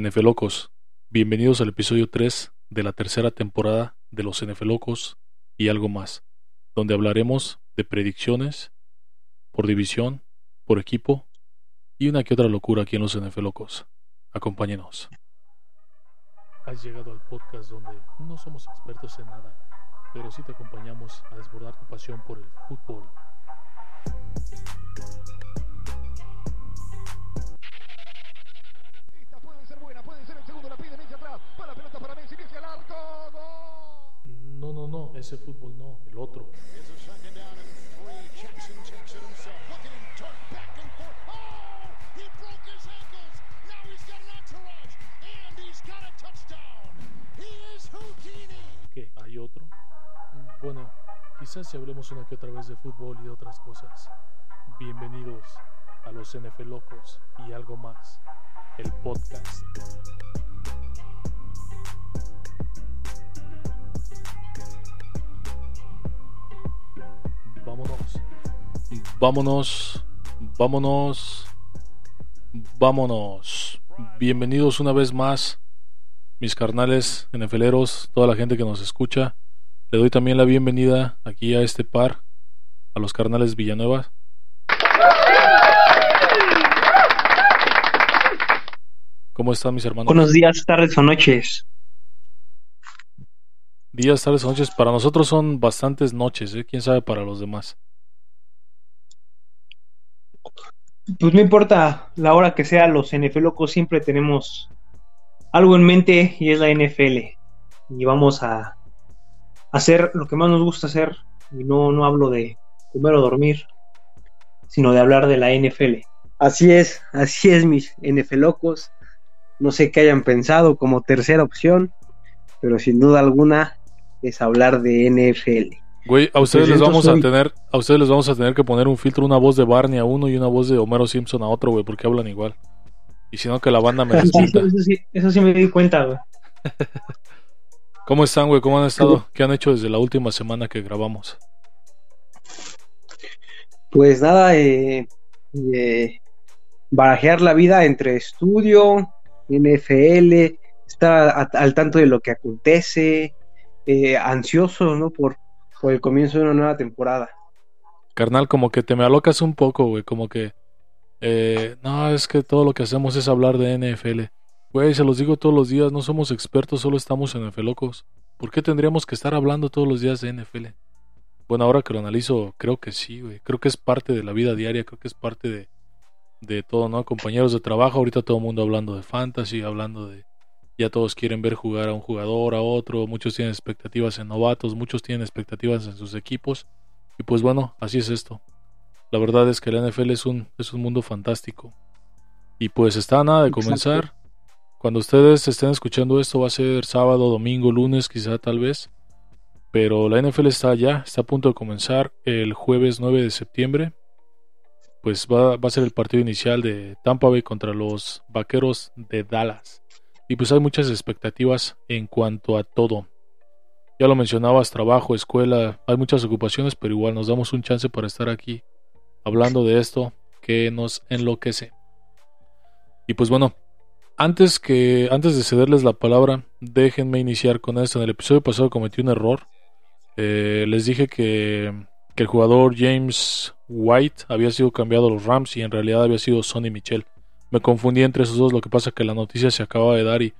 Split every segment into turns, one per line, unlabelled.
NF Locos, bienvenidos al episodio 3 de la tercera temporada de los NF Locos y algo más, donde hablaremos de predicciones por división, por equipo y una que otra locura aquí en los NF Locos. Acompáñenos. Has llegado al podcast donde no somos expertos en nada, pero sí te acompañamos a desbordar tu pasión por el fútbol.
A touchdown, he is Houdini.
¿Qué? ¿Hay otro? Bueno, quizás si hablemos una que otra vez de fútbol y de otras cosas. Bienvenidos a los NF Locos y algo más, el podcast. Vámonos. Vámonos. Vámonos. Vámonos. Bienvenidos una vez más mis carnales NFLeros, toda la gente que nos escucha. Le doy también la bienvenida aquí a este par, a los carnales Villanueva. ¿Cómo están mis hermanos?
Buenos días, tardes o noches.
Días, tardes, noches. Para nosotros son bastantes noches, ¿eh? quién sabe para los demás.
Pues no importa la hora que sea, los NFL locos siempre tenemos algo en mente y es la NFL. Y vamos a hacer lo que más nos gusta hacer. Y no, no hablo de comer o dormir, sino de hablar de la NFL. Así es, así es, mis NFL locos. No sé qué hayan pensado como tercera opción, pero sin duda alguna es hablar de NFL.
Güey, a ustedes les vamos a tener, a ustedes les vamos a tener que poner un filtro, una voz de Barney a uno y una voz de Homero Simpson a otro, güey, porque hablan igual. Y si no que la banda me despinta.
eso sí, eso sí me di cuenta, güey.
¿Cómo están, güey? ¿Cómo han estado? ¿Qué han hecho desde la última semana que grabamos?
Pues nada, eh, eh, barajear la vida entre estudio, NFL, estar a- al tanto de lo que acontece, eh, ansioso, ¿no? Por, el comienzo de una nueva temporada.
Carnal, como que te me alocas un poco, güey, como que... eh, no, es que todo lo que hacemos es hablar de NFL. Güey, se los digo todos los días, no somos expertos, solo estamos en NFL locos. ¿Por qué tendríamos que estar hablando todos los días de NFL? Bueno, ahora que lo analizo, creo que sí, güey. Creo que es parte de la vida diaria, creo que es parte de, de todo, ¿no? Compañeros de trabajo, ahorita todo el mundo hablando de fantasy, hablando de... Ya todos quieren ver jugar a un jugador, a otro, muchos tienen expectativas en novatos, muchos tienen expectativas en sus equipos. Y pues bueno, así es esto. La verdad es que la NFL es un, es un mundo fantástico. Y pues está nada de
Exacto.
comenzar. Cuando ustedes estén escuchando esto va a ser sábado, domingo, lunes, quizá tal vez. Pero la NFL está ya, está a punto de comenzar el jueves 9 de septiembre. Pues va, va a ser el partido inicial de Tampa Bay contra los Vaqueros de Dallas. Y pues hay muchas expectativas en cuanto a todo. Ya lo mencionabas, trabajo, escuela, hay muchas ocupaciones, pero igual nos damos un chance para estar aquí hablando de esto que nos enloquece. Y pues bueno, antes que antes de cederles la palabra, déjenme iniciar con esto. En el episodio pasado cometí un error. Eh, les dije que, que el jugador James White había sido cambiado a los Rams y en realidad había sido Sonny Michel. Me confundí entre esos dos, lo que pasa que la noticia se acaba de dar y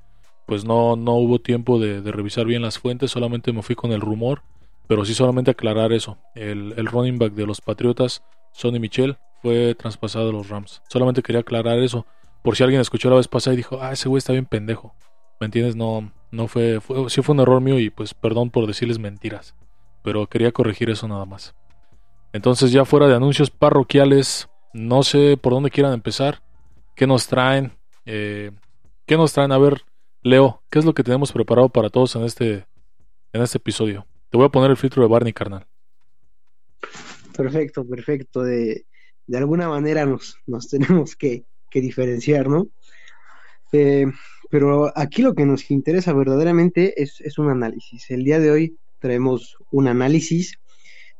pues no, no hubo tiempo de, de revisar bien las fuentes, solamente me fui con el rumor, pero sí solamente aclarar eso. El, el running back de los Patriotas, Sonny Michel, fue traspasado a los Rams. Solamente quería aclarar eso, por si alguien escuchó la vez pasada y dijo, ah, ese güey está bien pendejo. ¿Me entiendes? No, no fue, fue, sí fue un error mío y pues perdón por decirles mentiras, pero quería corregir eso nada más. Entonces ya fuera de anuncios parroquiales, no sé por dónde quieran empezar, qué nos traen, Eh, ¿Qué nos traen? A ver, Leo, ¿qué es lo que tenemos preparado para todos en este, en este episodio? Te voy a poner el filtro de Barney, carnal.
Perfecto, perfecto. De, de alguna manera nos, nos tenemos que, que diferenciar, ¿no? Eh, pero aquí lo que nos interesa verdaderamente es, es un análisis. El día de hoy traemos un análisis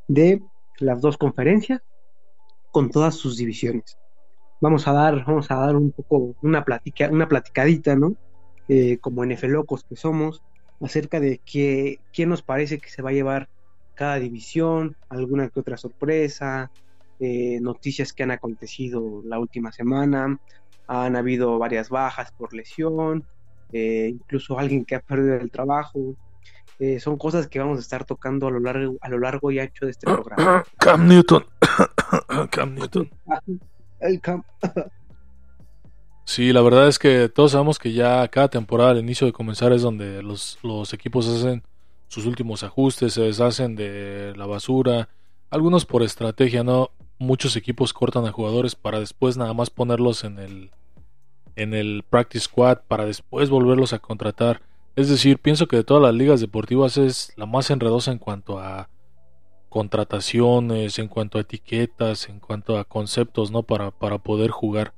de las dos conferencias con todas sus divisiones. Vamos a dar, vamos a dar un poco una platica, una platicadita, ¿no? Eh, como NFL locos que somos, acerca de qué, quién nos parece que se va a llevar cada división, alguna que otra sorpresa, eh, noticias que han acontecido la última semana, han habido varias bajas por lesión, eh, incluso alguien que ha perdido el trabajo. Eh, son cosas que vamos a estar tocando a lo largo, a lo largo y ancho de este programa.
Cam Newton. Cam Newton.
El Cam-
Sí, la verdad es que todos sabemos que ya cada temporada al inicio de comenzar es donde los, los equipos hacen sus últimos ajustes, se deshacen de la basura, algunos por estrategia, ¿no? Muchos equipos cortan a jugadores para después nada más ponerlos en el en el practice squad para después volverlos a contratar. Es decir, pienso que de todas las ligas deportivas es la más enredosa en cuanto a contrataciones, en cuanto a etiquetas, en cuanto a conceptos, ¿no? Para, para poder jugar.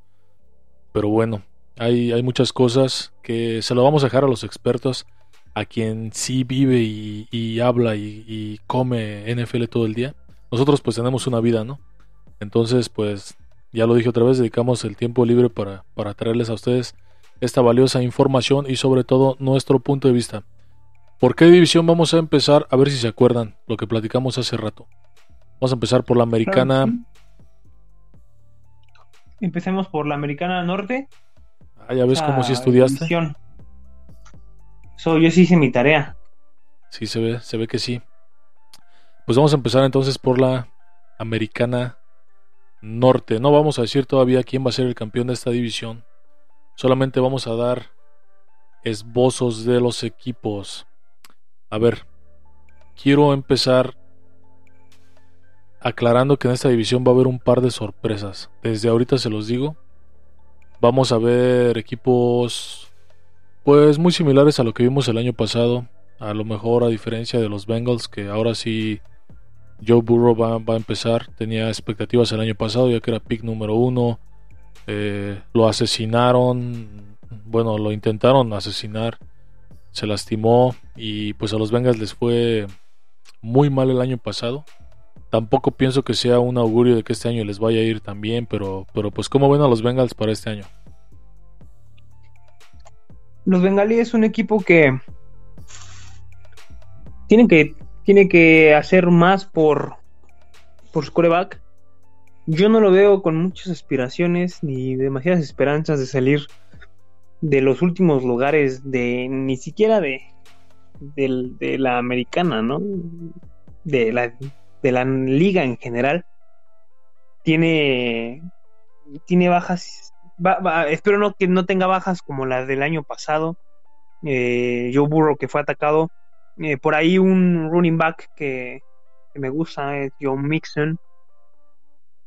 Pero bueno, hay, hay muchas cosas que se lo vamos a dejar a los expertos, a quien sí vive y, habla y, y come NFL todo el día. Nosotros pues tenemos una vida, ¿no? Entonces pues ya lo dije otra vez, dedicamos el tiempo libre para, para traerles a ustedes esta valiosa información y sobre todo nuestro punto de vista. ¿Por qué división vamos a empezar? A ver si se acuerdan lo que platicamos hace rato. Vamos a empezar por la americana.
Empecemos por la americana norte.
Ah, ya ves cómo si estudiaste.
división. So, yo sí hice mi tarea.
Sí, se ve, se ve que sí. Pues vamos a empezar entonces por la americana norte. No vamos a decir todavía quién va a ser el campeón de esta división. Solamente vamos a dar esbozos de los equipos. A ver, quiero empezar aclarando que en esta división va a haber un par de sorpresas. Desde ahorita se los digo. Vamos a ver equipos pues muy similares a lo que vimos el año pasado. A lo mejor a diferencia de los Bengals que ahora sí Joe Burrow va, a empezar. Tenía expectativas el año pasado ya que era pick número uno. Eh, lo asesinaron. Bueno, lo intentaron asesinar. Se lastimó y pues a los Bengals les fue muy mal el año pasado. Tampoco pienso que sea un augurio de que este año les vaya a ir tan bien, pero, pero pues ¿cómo ven a los Bengals para este año?
Los bengalíes es un equipo que tienen que tiene que hacer más por por su coreback. Yo no lo veo con muchas aspiraciones ni demasiadas esperanzas de salir de los últimos lugares de ni siquiera de de, la americana, ¿no? De la de la liga en general. Tiene tiene bajas espero no que no tenga bajas como las del año pasado. Eh, Joe Burrow que fue atacado. Eh, por ahí un running back que, me gusta es John Mixon.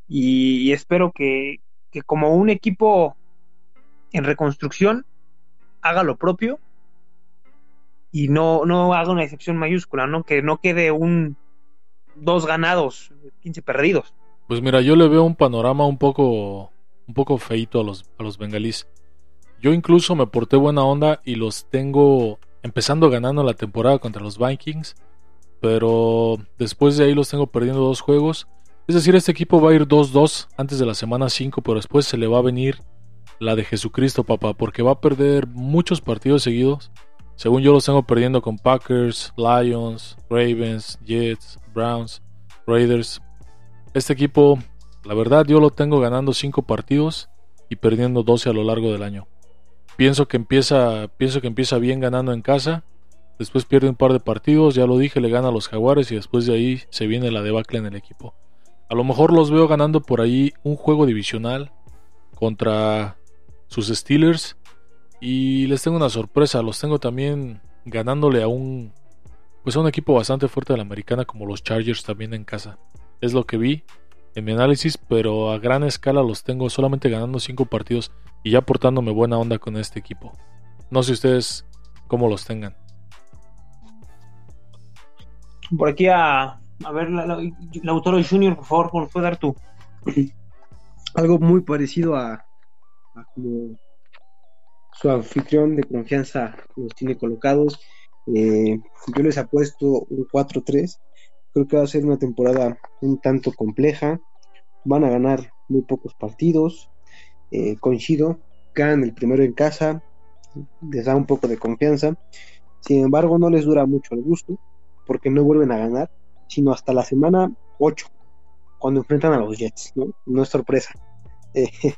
Y, y espero que, que como un equipo en reconstrucción haga lo propio y no, no haga una excepción mayúscula, ¿no? Que no quede un dos ganados, 15 perdidos.
Pues mira, yo le veo un panorama un poco un poco feito a los, a los bengalíes. Yo incluso me porté buena onda y los tengo empezando ganando la temporada contra los Vikings, pero después de ahí los tengo perdiendo dos juegos. Es decir, este equipo va a ir 2-2 antes de la semana 5, pero después se le va a venir la de Jesucristo, papá, porque va a perder muchos partidos seguidos. Según yo los tengo perdiendo con Packers, Lions, Ravens, Jets, Browns, Raiders. Este equipo, la verdad, yo lo tengo ganando 5 partidos y perdiendo 12 a lo largo del año. Pienso que empieza, pienso que empieza bien ganando en casa. Después pierde un par de partidos, ya lo dije, le gana a los Jaguares y después de ahí se viene la debacle en el equipo. A lo mejor los veo ganando por ahí un juego divisional contra sus Steelers y les tengo una sorpresa, los tengo también ganándole a un pues a un equipo bastante fuerte de la americana como los Chargers también en casa. Es lo que vi en mi análisis, pero a gran escala los tengo solamente ganando 5 partidos y ya portándome buena onda con este equipo. No sé ustedes cómo los tengan.
Por aquí a, a ver, la, la, Lautaro Junior, por favor, ¿por puede dar tú?
Algo muy parecido a como su anfitrión de confianza los tiene colocados. Eh, yo les apuesto un 4-3. Creo que va a ser una temporada un tanto compleja. Van a ganar muy pocos partidos. Eh, coincido, ganan el primero en casa. Les da un poco de confianza. Sin embargo, no les dura mucho el gusto porque no vuelven a ganar, sino hasta la semana 8, cuando enfrentan a los Jets. No, no es sorpresa. Eh,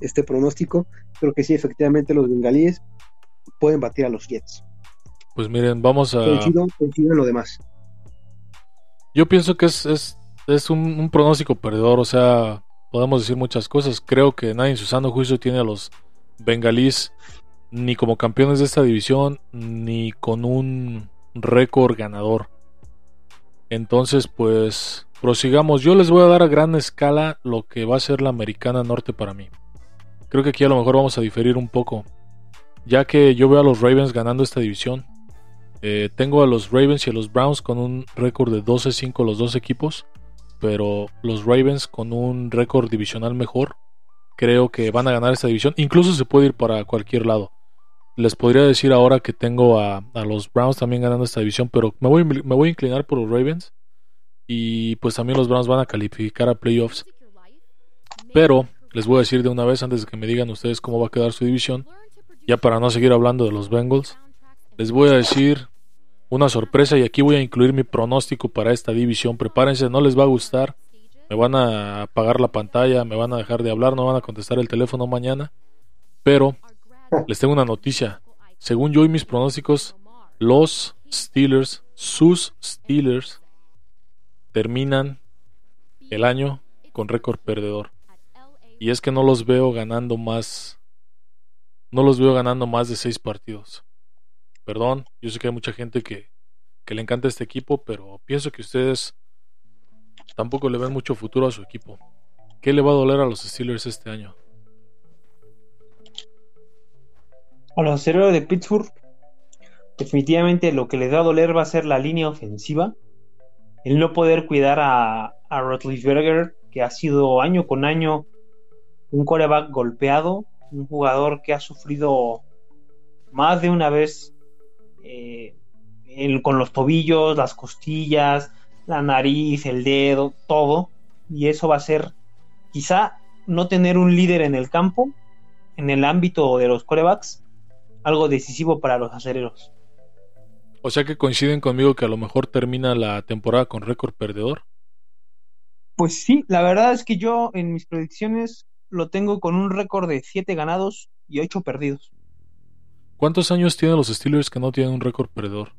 este pronóstico, creo que sí, efectivamente los bengalíes pueden batir a los Jets.
Pues miren, vamos a...
Coincido, coincido en lo demás.
Yo pienso que es, es, es un, un, pronóstico perdedor, o sea, podemos decir muchas cosas. Creo que nadie en su sano juicio tiene a los bengalíes ni como campeones de esta división, ni con un récord ganador. Entonces, pues, prosigamos. Yo les voy a dar a gran escala lo que va a ser la americana norte para mí. Creo que aquí a lo mejor vamos a diferir un poco, ya que yo veo a los Ravens ganando esta división. Eh, tengo a los Ravens y a los Browns con un récord de 12-5 los dos equipos, pero los Ravens con un récord divisional mejor, creo que van a ganar esta división. Incluso se puede ir para cualquier lado. Les podría decir ahora que tengo a, a los Browns también ganando esta división, pero me voy, me voy a inclinar por los Ravens. Y pues también los Browns van a calificar a playoffs. Pero les voy a decir de una vez antes de que me digan ustedes cómo va a quedar su división, ya para no seguir hablando de los Bengals, les voy a decir una sorpresa y aquí voy a incluir mi pronóstico para esta división. Prepárense, no les va a gustar, me van a apagar la pantalla, me van a dejar de hablar, no van a contestar el teléfono mañana, pero les tengo una noticia. Según yo y mis pronósticos, los Steelers, sus Steelers, terminan el año con récord perdedor. Y es que no los veo ganando más. No los veo ganando más de seis partidos. Perdón, yo sé que hay mucha gente que, que le encanta este equipo, pero pienso que ustedes tampoco le ven mucho futuro a su equipo. ¿Qué le va a doler a los Steelers este año?
A los aceleros de Pittsburgh, definitivamente lo que les va a doler va a ser la línea ofensiva. El no poder cuidar a, a Rotlisberger, que ha sido año con año un coreback golpeado, un jugador que ha sufrido más de una vez eh, el, con los tobillos, las costillas, la nariz, el dedo, todo. Y eso va a ser quizá no tener un líder en el campo, en el ámbito de los corebacks, algo decisivo para los acereros.
O sea que coinciden conmigo que a lo mejor termina la temporada con récord perdedor.
Pues sí, la verdad es que yo en mis predicciones lo tengo con un récord de 7 ganados y 8 perdidos.
¿Cuántos años tienen los Steelers que no tienen un récord perdedor?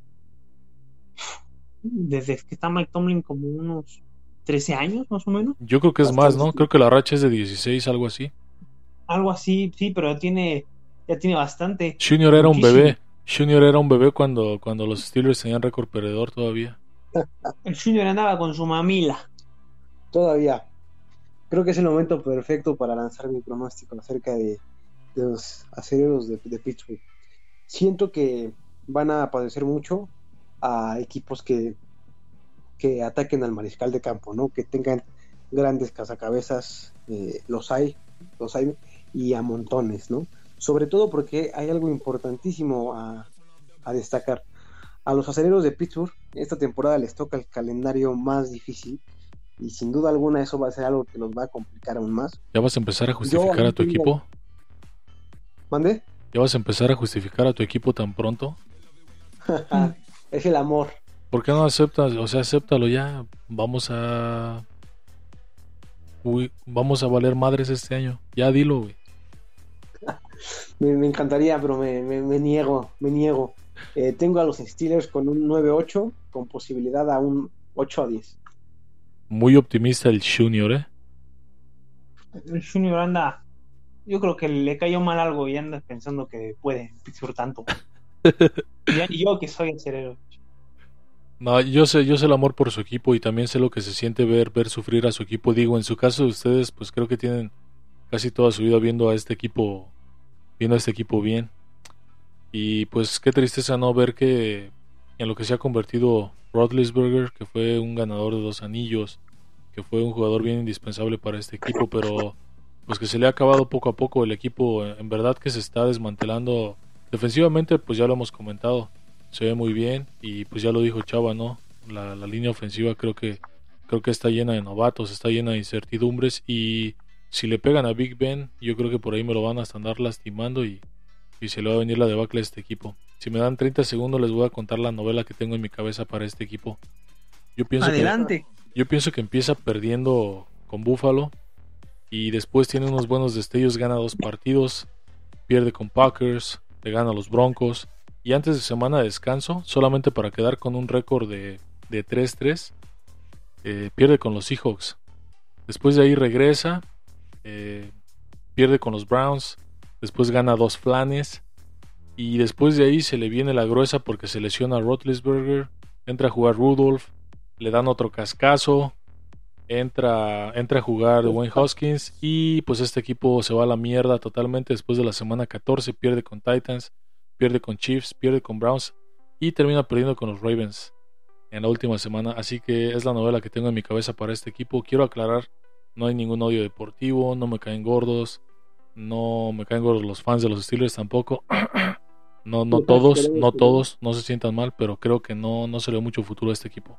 Desde que está Mike Tomlin como unos 13 años más o menos.
Yo creo que es más, ¿no? Creo que la racha es de 16, algo así.
Algo así, sí, pero tiene ya tiene bastante.
Junior era un bebé. Junior era un bebé cuando, cuando los Steelers tenían récord perdedor todavía.
El Junior andaba con su mamila.
Todavía. Creo que es el momento perfecto para lanzar mi pronóstico acerca de, los aceleros de, Pittsburgh. Siento que van a padecer mucho a equipos que, que ataquen al mariscal de campo, ¿no? Que tengan grandes cazacabezas, eh, los hay, los hay, y a montones, ¿no? sobre todo porque hay algo importantísimo a, a, destacar. A los aceleros de Pittsburgh, esta temporada les toca el calendario más difícil y sin duda alguna eso va a ser algo que los va a complicar aún más.
¿Ya vas a empezar a justificar Yo, a tu digo... equipo?
¿Mande?
¿Ya vas a empezar a justificar a tu equipo tan pronto?
es el amor.
¿Por qué no aceptas? O sea, acéptalo ya. Vamos a. Uy, vamos a valer madres este año. Ya dilo, güey.
me, me, encantaría, pero me, me, me niego, me niego. Eh, tengo a los Steelers con un 9-8, con posibilidad a un 8-10.
Muy optimista el Junior, ¿eh?
El Junior anda. Yo creo que le cayó mal algo y anda pensando que puede Pittsburgh tanto. y yo que soy el cerebro.
No, yo sé, yo sé el amor por su equipo y también sé lo que se siente ver, ver sufrir a su equipo. Digo, en su caso de ustedes, pues creo que tienen casi toda su vida viendo a este equipo, viendo a este equipo bien. Y pues qué tristeza no ver que en lo que se ha convertido Rodlisberger, que fue un ganador de dos anillos, que fue un jugador bien indispensable para este equipo, pero pues que se le ha acabado poco a poco el equipo, en verdad que se está desmantelando defensivamente, pues ya lo hemos comentado, se ve muy bien y pues ya lo dijo Chava, ¿no? La, línea ofensiva creo que creo que está llena de novatos, está llena de incertidumbres y si le pegan a Big Ben, yo creo que por ahí me lo van a andar lastimando y, y se le va a venir la debacle a este equipo. Si me dan 30 segundos les voy a contar la novela que tengo en mi cabeza para este equipo. Yo pienso
Adelante.
Que, yo pienso que empieza perdiendo con Buffalo y después tiene unos buenos destellos, gana dos partidos, pierde con Packers, le gana a los Broncos y antes de semana de descanso, solamente para quedar con un récord de, de 3-3, eh, pierde con los Seahawks. Después de ahí regresa, eh, pierde con los Browns, después gana dos flanes y después de ahí se le viene la gruesa porque se lesiona a Rotlisberger, entra a jugar Rudolph, le dan otro cascazo, entra, entra a jugar Wayne Hoskins y pues este equipo se va a la mierda totalmente después de la semana 14, pierde con Titans, pierde con Chiefs, pierde con Browns y termina perdiendo con los Ravens en la última semana, así que es la novela que tengo en mi cabeza para este equipo. Quiero aclarar, no hay ningún odio deportivo, no me caen gordos, no me caen gordos los fans de los Steelers tampoco. No, no todos, no todos, no se sientan mal, pero creo que no, no se le ve mucho futuro a este equipo.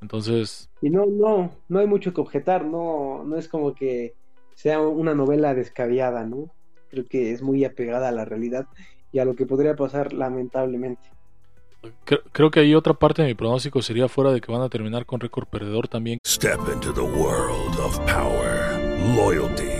Entonces.
Y no, no, no hay mucho que objetar, no, no es como que sea una novela descabellada, ¿no? Creo que es muy apegada a la realidad y a lo que podría pasar lamentablemente.
Creo, creo que ahí otra parte de mi pronóstico sería fuera de que van a terminar con récord perdedor también.
Step into the world of power, loyalty,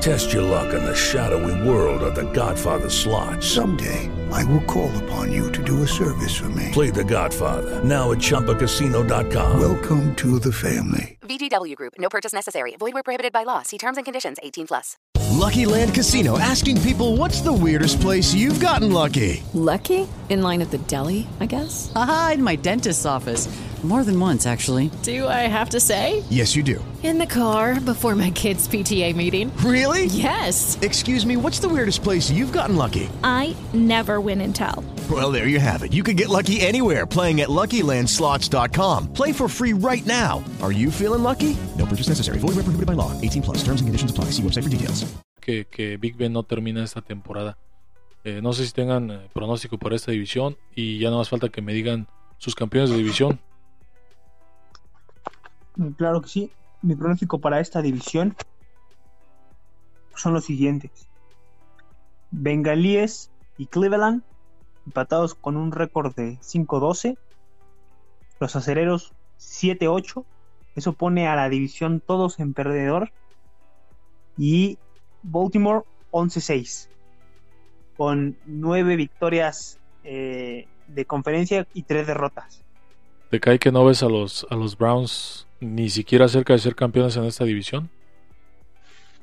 Test your luck in the shadowy world of The Godfather slot.
Someday, I will call upon you to do a service for me.
Play The Godfather now at ChumbaCasino.com.
Welcome to the family.
VGW Group. No purchase necessary. Void where prohibited by law. See terms and conditions. 18 plus.
Lucky Land Casino asking people, "What's the weirdest place you've gotten lucky?"
Lucky? In line at the deli, I guess.
Aha, in my dentist's office. More than once, actually.
Do I have to say?
Yes, you do.
In the car before my kids' PTA meeting.
Really?
Yes.
Excuse me, what's the weirdest place you've gotten lucky?
I never win and tell.
Well, there you have it. You can get lucky anywhere playing at LuckyLandSlots.com. Play for free right now. Are you feeling lucky? No purchase necessary. Void where prohibited by law. 18 plus. Terms and conditions apply. See website for details.
Que, que Big Ben no termina esta temporada. Eh, no sé si tengan eh, pronóstico para esta división y ya no más falta que me digan sus campeones de división.
Claro que sí. Mi pronóstico para esta división son los siguientes. Bengalíes y Cleveland empatados con un récord de 5-12. Los acereros 7-8. Eso pone a la división todos en perdedor. Y Baltimore 11-6. Con 9 victorias eh, de conferencia y 3 derrotas.
¿Te cae que no ves a los, a los Browns ni siquiera cerca de ser campeones en esta división?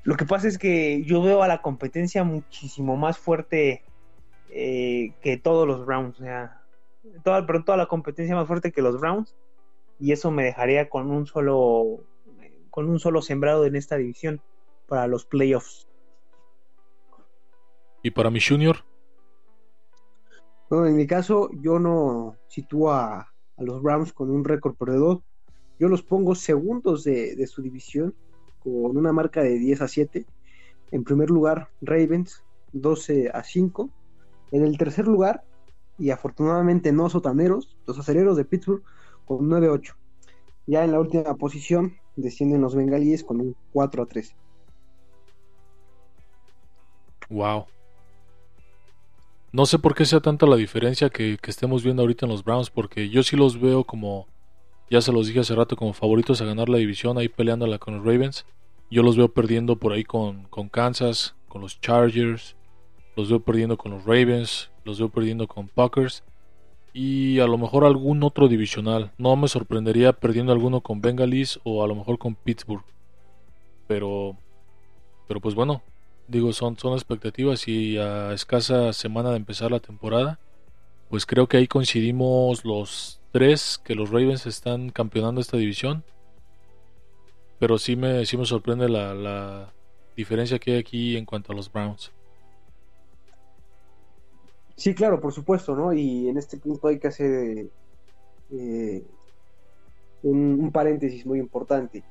Lo que pasa es que yo veo a la competencia muchísimo más fuerte eh, que todos los Browns. O sea, toda, pero toda la competencia más fuerte que los Browns. Y eso me dejaría con un solo con un solo sembrado en esta división para los playoffs.
¿Y para mi Junior?
No, en mi caso, yo no sitúo a, a los Browns con un récord perdedor. Yo los pongo segundos de, de, su división con una marca de 10 a 7. En primer lugar, Ravens 12 a 5. En el tercer lugar, y afortunadamente no sotaneros, los aceleros de Pittsburgh con 9 a 8. Ya en la última posición descienden los bengalíes con un 4 a 3.
Wow. No sé por qué sea tanta la diferencia que, que, estemos viendo ahorita en los Browns, porque yo sí los veo como, ya se los dije hace rato, como favoritos a ganar la división, ahí peleándola con los Ravens. Yo los veo perdiendo por ahí con, con Kansas, con los Chargers, los veo perdiendo con los Ravens, los veo perdiendo con Packers. y a lo mejor algún otro divisional. No me sorprendería perdiendo alguno con Bengalis o a lo mejor con Pittsburgh. Pero, pero pues bueno, digo, son, son expectativas y a escasa semana de empezar la temporada, pues creo que ahí coincidimos los tres que los Ravens están campeonando esta división. Pero sí me, sí me sorprende la, la diferencia que hay aquí en cuanto a los Browns.
Sí, claro, por supuesto, ¿no? Y en este punto hay que hacer eh, un, un paréntesis muy importante.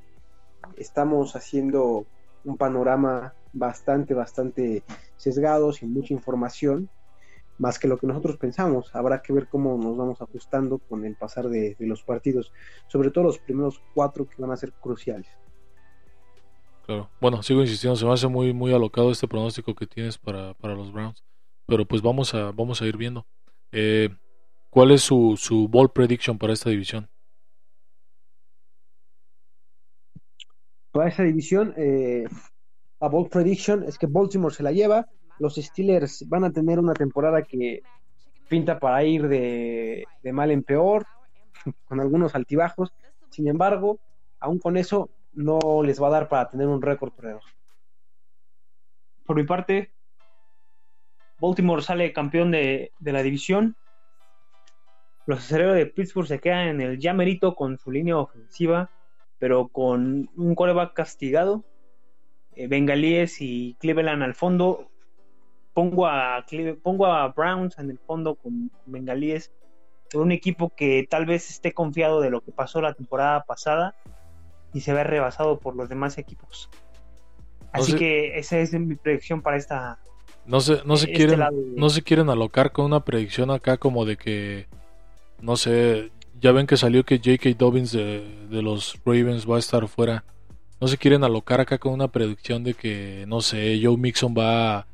Estamos haciendo un panorama bastante, bastante sesgado, sin mucha información, más que lo que nosotros pensamos. Habrá que ver cómo nos vamos ajustando con el pasar de, de los partidos, sobre todo los primeros cuatro que van a ser cruciales.
Claro. Bueno, sigo insistiendo, se me hace muy, muy alocado este pronóstico que tienes para, para los Browns. Pero pues vamos a, vamos a ir viendo. Eh, ¿Cuál es su, su ball prediction para esta división?
Para esta división, eh, a ball prediction es que Baltimore se la lleva. Los Steelers van a tener una temporada que pinta para ir de, mal en peor, con algunos altibajos. Sin embargo, aún con eso, no les va a dar para tener un récord perdedor.
Por mi parte, Baltimore sale campeón de, la división. Los aceleros de Pittsburgh se quedan en el ya con su línea ofensiva, pero con un coreback castigado. Eh, Bengalíes y Cleveland al fondo. Pongo a, pongo a Browns en el fondo con, con Bengalíes. Un equipo que tal vez esté confiado de lo que pasó la temporada pasada y se ve rebasado por los demás equipos. Así
sé-
que esa es mi predicción para esta,
No se, no se
Este
quieren,
lado.
no se quieren alocar con una predicción acá como de que, no sé, ya ven que salió que J.K. Dobbins de, de los Ravens va a estar fuera. No se quieren alocar acá con una predicción de que, no sé, Joe Mixon va,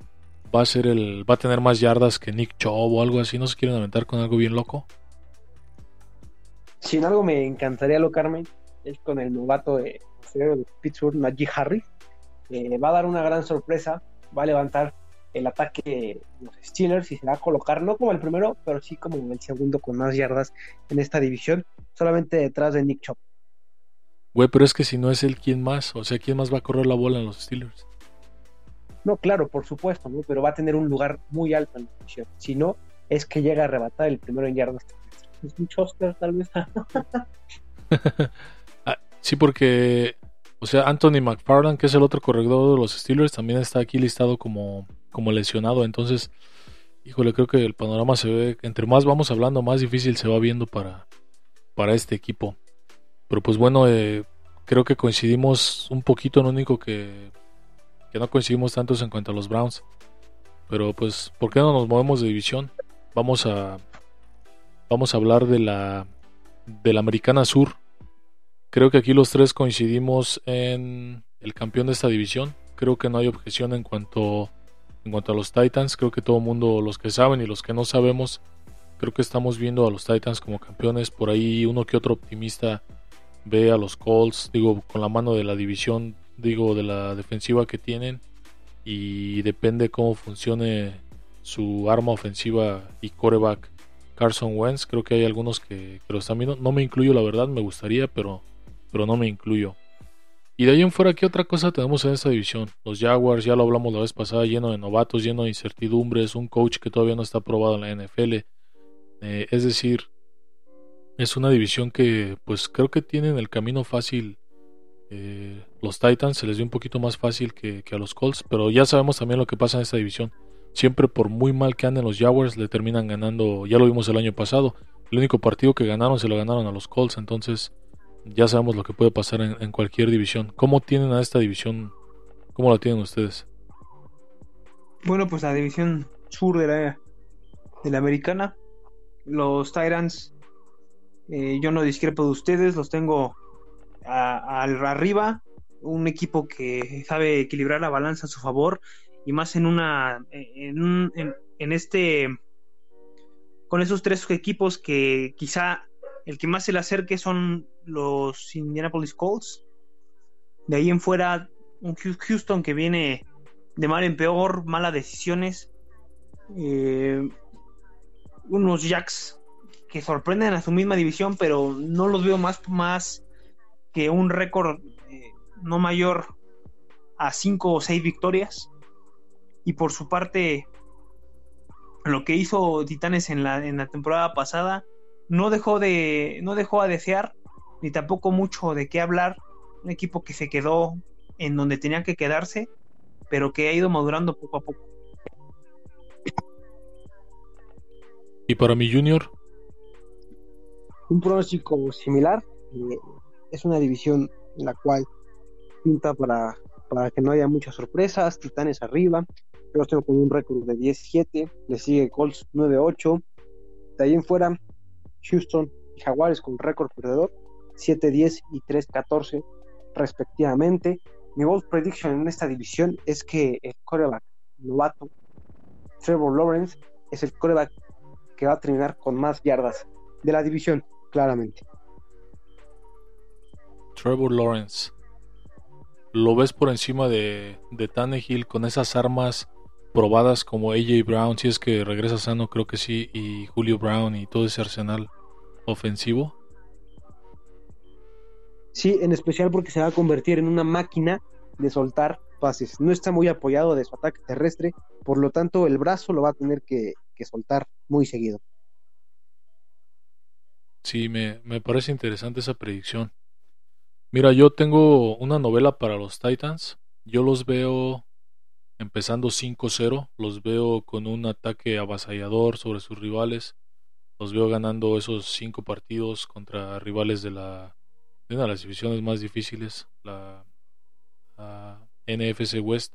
va a ser el, va a tener más yardas que Nick Chubb o algo así. No se quieren aventar con algo bien loco.
Si en algo me encantaría alocarme es con el novato de, de Pittsburgh, Najee Harris. Eh, va a dar una gran sorpresa, va a levantar el ataque de los Steelers y se va a colocar no como el primero, pero sí como el segundo con más yardas en esta división, solamente detrás de Nick Chubb.
Güey, pero es que si no es él, ¿quién más? O sea, ¿quién más va a correr la bola en los Steelers?
No, claro, por supuesto, ¿no? pero va a tener un lugar muy alto en la división. Si no, es que llega a arrebatar el primero en yardas. Es un Oscar, tal vez.
Ah, sí, porque, o sea, Anthony McFarland, que es el otro corredor de los Steelers, también está aquí listado como, como lesionado. Entonces, híjole, creo que el panorama se ve, entre más vamos hablando, más difícil se va viendo para, para este equipo. Pero pues bueno, eh, creo que coincidimos un poquito en lo único que, que no coincidimos tantos en cuanto a los Browns. Pero pues, ¿por qué no nos movemos de división? Vamos a, vamos a hablar de la, de la Americana Sur. Creo que aquí los tres coincidimos en el campeón de esta división. Creo que no hay objeción en cuanto, en cuanto a los Titans. Creo que todo el mundo, los que saben y los que no sabemos, creo que estamos viendo a los Titans como campeones. Por ahí uno que otro optimista ve a los Colts, digo, con la mano de la división, digo, de la defensiva que tienen. Y depende cómo funcione su arma ofensiva y coreback Carson Wentz. Creo que hay algunos que, que lo. No me incluyo, la verdad, me gustaría, pero, pero no me incluyo. Y de ahí en fuera, ¿qué otra cosa tenemos en esta división? Los Jaguars, ya lo hablamos la vez pasada, lleno de novatos, lleno de incertidumbres, un coach que todavía no está aprobado en la NFL. Eh, es decir, es una división que pues creo que tienen el camino fácil. Eh, los Titans se les dio un poquito más fácil que, a los Colts, pero ya sabemos también lo que pasa en esta división. Siempre por muy mal que anden los Jaguars, le terminan ganando, ya lo vimos el año pasado. El único partido que ganaron se lo ganaron a los Colts, entonces ya sabemos lo que puede pasar en, cualquier división. ¿Cómo tienen a esta división? ¿Cómo la tienen ustedes?
Bueno, pues la división sur de la, americana, los Tyrants, eh, yo no discrepo de ustedes, los tengo a- al arriba, un equipo que sabe equilibrar la balanza a su favor y más en una, en, en- este, con esos tres equipos que quizá el que más se le acerque son los Indianapolis Colts. De ahí en fuera, un Houston que viene de mal en peor, malas decisiones. Eh, unos Jacks que sorprenden a su misma división, pero no los veo más, más que un récord no mayor a 5 o 6 victorias. Y por su parte, lo que hizo Titanes en la, en la temporada pasada no dejó de no dejó a desear ni tampoco mucho de qué hablar. Un equipo que se quedó en donde tenía que quedarse pero que ha ido madurando poco a poco.
Y para mi junior.
Un pronóstico similar eh, es una división en la cual para, que no haya muchas sorpresas Titanes arriba yo tengo con un récord de 17 le sigue Colts 9-8 de ahí en fuera Houston y Jaguares con récord perdedor, 7-10 y 3-14 respectivamente. Mi bold prediction en esta división es que el coreback novato Trevor Lawrence es el coreback que va a terminar con más yardas de la división, claramente.
Trevor Lawrence. ¿Lo ves por encima de, de Tannehill con esas armas probadas como AJ Brown, si es que regresa sano, creo que sí, y Julio Brown y todo ese arsenal ofensivo?
Sí, en especial porque se va a convertir en una máquina de soltar pases. No está muy apoyado de su ataque terrestre, por lo tanto el brazo lo va a tener que, que soltar muy seguido.
Sí, me, me parece interesante esa predicción. Mira, yo tengo una novela para los Titans. Yo los veo empezando 5-0, los veo con un ataque avasallador sobre sus rivales, los veo ganando esos cinco partidos contra rivales de la de una de las divisiones más difíciles, la, NFC West.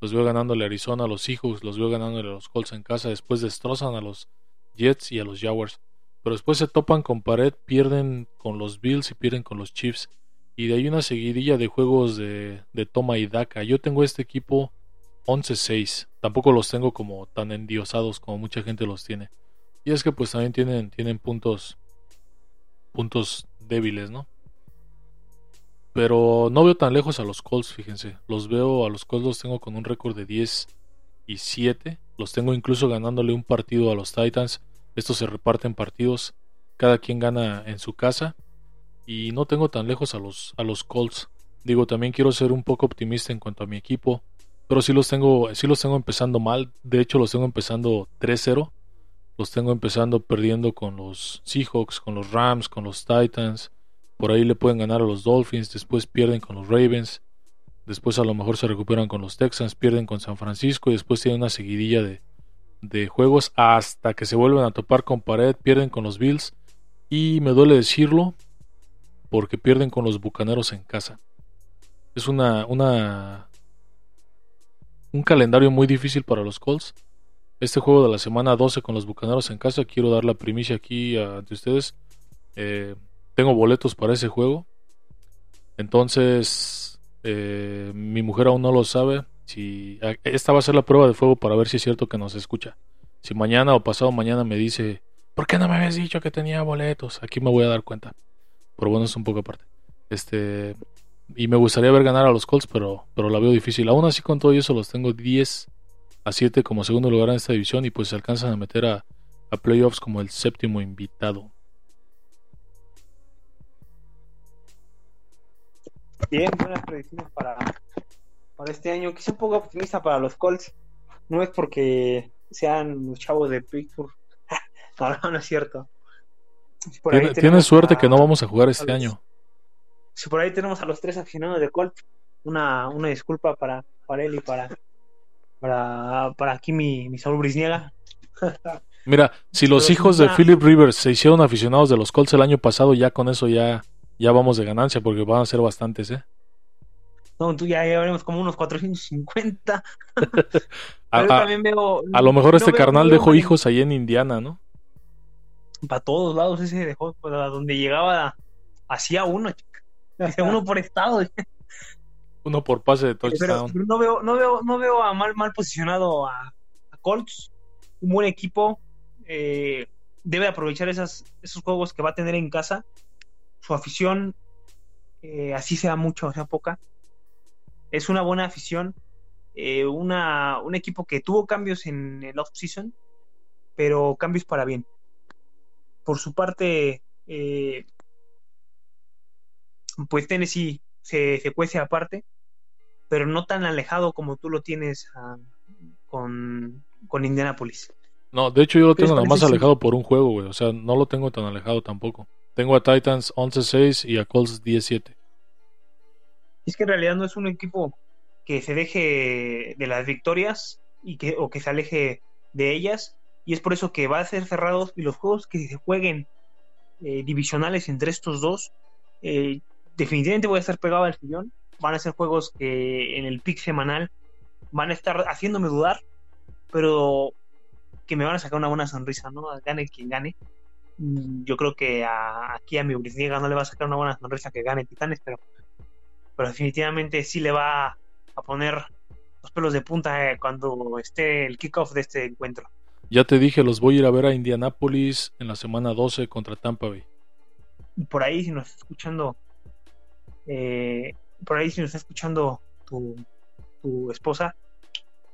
Los veo ganándole a Arizona, a los Seahawks, los veo ganándole a los Colts en casa, después destrozan a los Jets y a los Jaguars. Pero después se topan con pared, pierden con los Bills y pierden con los Chiefs. Y de ahí una seguidilla de juegos de, de toma y daca. Yo tengo este equipo 11-6. Tampoco los tengo como tan endiosados como mucha gente los tiene. Y es que pues también tienen, tienen puntos puntos débiles, ¿no? Pero no veo tan lejos a los Colts, fíjense. Los veo a los Colts los tengo con un récord de 10 y 7. Los tengo incluso ganándole un partido a los Titans. Estos se reparten partidos. Cada quien gana en su casa. Y no tengo tan lejos a los, a los Colts. Digo, también quiero ser un poco optimista en cuanto a mi equipo. Pero sí los tengo, sí los tengo empezando mal. De hecho, los tengo empezando 3-0. Los tengo empezando perdiendo con los Seahawks, con los Rams, con los Titans. Por ahí le pueden ganar a los Dolphins. Después pierden con los Ravens. Después a lo mejor se recuperan con los Texans. Pierden con San Francisco. Y después tienen una seguidilla de, de juegos hasta que se vuelven a topar con pared. Pierden con los Bills. Y me duele decirlo porque pierden con los Bucaneros en casa. Es una, una un calendario muy difícil para los Colts. Este juego de la semana 12 con los Bucaneros en casa, quiero dar la primicia aquí ante ustedes. Eh, tengo boletos para ese juego. Entonces, eh, mi mujer aún no lo sabe. Si, esta va a ser la prueba de fuego para ver si es cierto que nos escucha. Si mañana o pasado mañana me dice, ¿por qué no me habías dicho que tenía boletos? Aquí me voy a dar cuenta. Pero bueno, es un poco aparte. Este, y me gustaría ver ganar a los Colts, pero, pero la veo difícil. Aún así, con todo eso, los tengo 10 a 7 como segundo lugar en esta división y pues se alcanzan a meter a, a playoffs como el séptimo invitado.
Bien, buenas predicciones para, para este año. Quizá un poco optimista para los Colts. No es porque sean los chavos de Pittsburgh. no, no es cierto.
Tiene, tiene suerte a, que no vamos a jugar este los, año
si por ahí tenemos a los tres aficionados de Colt, una, una disculpa para, para él y para, para, para aquí mi, mi Saúl Brisniega.
Mira, si los Pero hijos de Philip Rivers se hicieron aficionados de los Colts el año pasado, ya con eso ya, ya vamos de ganancia, porque van a ser bastantes, ¿eh?
No, tú ya, ya veremos como unos 450.
a, a, veo, a, lo mejor este carnal dejó hijos ahí en Indiana, ¿no?
Para todos lados ese dejó, para donde llegaba, hacía uno, uno por estado.
Uno por pase de touchdown.
Pero no veo, no veo, no veo a mal, mal posicionado a, a Colts. Un buen equipo. Eh, debe aprovechar esas, esos juegos que va a tener en casa. Su afición, eh, así sea mucha o sea poca, es una buena afición. Eh, una, un equipo que tuvo cambios en el off-season, pero cambios para bien. Por su parte, eh, pues Tennessee se, se cuece aparte, pero no tan alejado como tú lo tienes ah, con, con Indianapolis.
No, de hecho yo lo
¿Qué les
tengo nada más
parece si-
alejado por un juego, güey. O sea, no lo tengo tan alejado tampoco. Tengo a Titans 11-6 y a Colts 10-7.
Es que en realidad no es un equipo que se deje de las victorias y que, o que se aleje de ellas, y es por eso que va a ser cerrados y los juegos que se jueguen eh, divisionales entre estos dos, eh, definitivamente voy a estar pegado al sillón. Van a ser juegos que en el pick semanal van a estar haciéndome dudar, pero que me van a sacar una buena sonrisa, ¿no? Gane quien gane. Mm, Yo creo que a- aquí a mi Bundesliga no le va a sacar una buena sonrisa que gane Titanes, pero, pero definitivamente sí le va a poner los pelos de punta eh, cuando esté el kickoff de este encuentro.
Ya te dije, los voy a ir a ver a Indianapolis en la semana 12 contra Tampa Bay.
Y por ahí, si nos está escuchando, eh, por ahí, si nos está escuchando tu, tu esposa,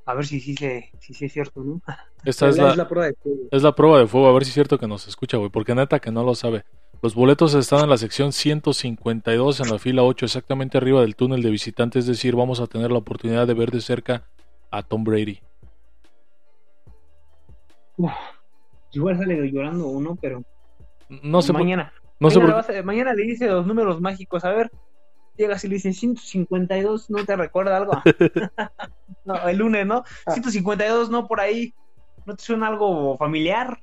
a ver si sí se- si, sí es cierto, ¿no?
Esta es la,
prueba de fuego.
es la prueba de fuego, a ver si es cierto que nos escucha, güey. Porque neta que no lo sabe. Los boletos están en la sección 152 en la fila 8, exactamente arriba del túnel de visitantes. Es decir, vamos a tener la oportunidad de ver de cerca a Tom Brady.
Uf, igual sale llorando uno, pero
No sé por-
mañana.
no
mañana,
por-
vas a- mañana le dice los números mágicos, a ver, llegas y le dicen 152, ¿no te recuerda algo? no, el lunes, ¿no? 152, ¿no? Por ahí, ¿no te suena algo familiar?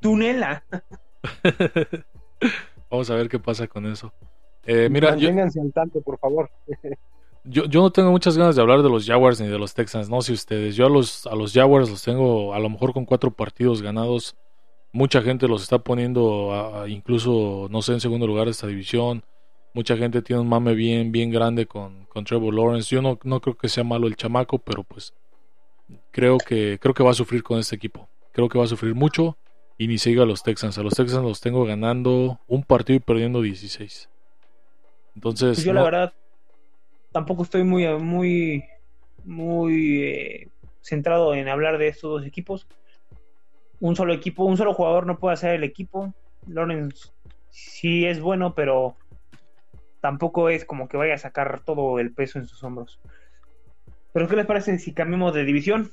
Túnel, ah.
Vamos a ver qué pasa con eso. Eh, mira, yo,
Manténganse al tanto, por favor.
Yo, yo no tengo muchas ganas de hablar de los Jaguars ni de los Texans, no sé ustedes. Yo a los, a los Jaguars los tengo a lo mejor con cuatro partidos ganados. Mucha gente los está poniendo a- a incluso, no sé, en segundo lugar de esta división. Mucha gente tiene un mame bien, bien grande con, con Trevor Lawrence. Yo no, no creo que sea malo el chamaco, pero pues creo que, creo que va a sufrir con este equipo. Creo que va a sufrir mucho. Y ni se diga a los Texans. A los Texans los tengo ganando un partido y perdiendo 16. Entonces,
Pues yo la verdad tampoco estoy muy muy muy eh, centrado en hablar de estos dos equipos. Un solo equipo, un solo jugador no puede hacer el equipo. Lawrence sí es bueno, pero tampoco es como que vaya a sacar todo el peso en sus hombros. Pero ¿qué les parece si cambiamos de división?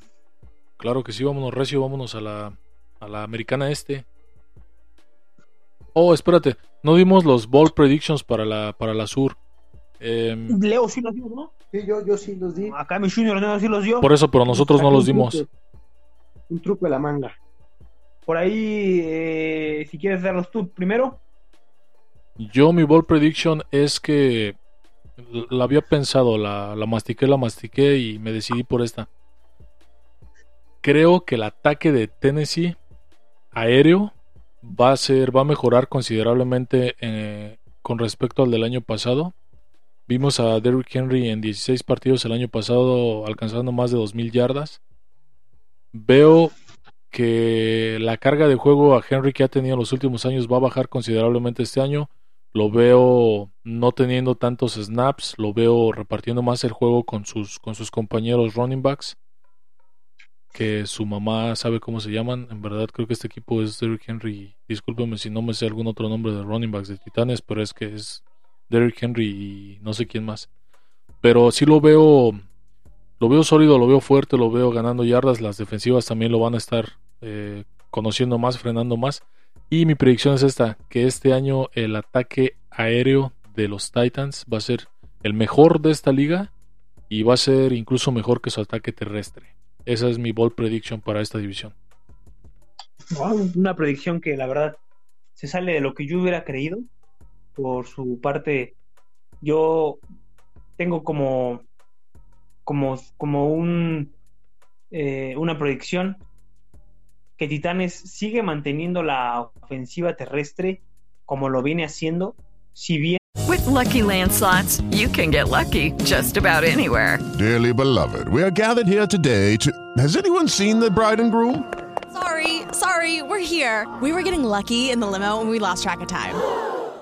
Claro que sí, vámonos recio, vámonos a la, a la americana este. Oh, espérate, no dimos los ball predictions para la, para la sur. Em,
Leo sí los dio, ¿no?
Sí, yo, yo sí los di.
Acá mi Junior no sí los dio.
por eso, pero nosotros no los dimos.
truco, Un truco de la manga.
Por ahí, eh, si quieres darlos tú primero.
Yo mi ball prediction es que la había pensado, la, la mastiqué, la mastiqué y me decidí por esta. Creo que el ataque de Tennessee aéreo va a ser, va a mejorar considerablemente eh, con respecto al del año pasado. Vimos a Derrick Henry en 16 partidos el año pasado alcanzando más de 2000 yardas. Veo que la carga de juego a Henry que ha tenido en los últimos años va a bajar considerablemente este año. Lo veo no teniendo tantos snaps, lo veo repartiendo más el juego con sus, con sus compañeros running backs. Que su mamá sabe cómo se llaman. En verdad creo que este equipo es Derrick Henry. Discúlpeme si no me sé algún otro nombre de running backs de Titanes, pero es que es Derrick Henry y no sé quién más. Pero sí lo veo lo veo sólido, lo veo fuerte, lo veo ganando yardas. Las defensivas también lo van a estar eh, conociendo más, frenando más. Y mi predicción es esta, que este año el ataque aéreo de los Titans va a ser el mejor de esta liga y va a ser incluso mejor que su ataque terrestre. Esa es mi bold prediction para esta división.
Una predicción que la verdad se sale de lo que yo hubiera creído. Por su parte, yo tengo como como, como un eh, una predicción que Titanes sigue manteniendo la ofensiva terrestre como lo viene haciendo, si bien
With Lucky Land slots, you can get lucky just about anywhere.
Dearly beloved, we are gathered here today to. Has anyone seen the bride and groom?
Sorry, sorry, we're here. We were getting lucky in the limo and we lost track of time.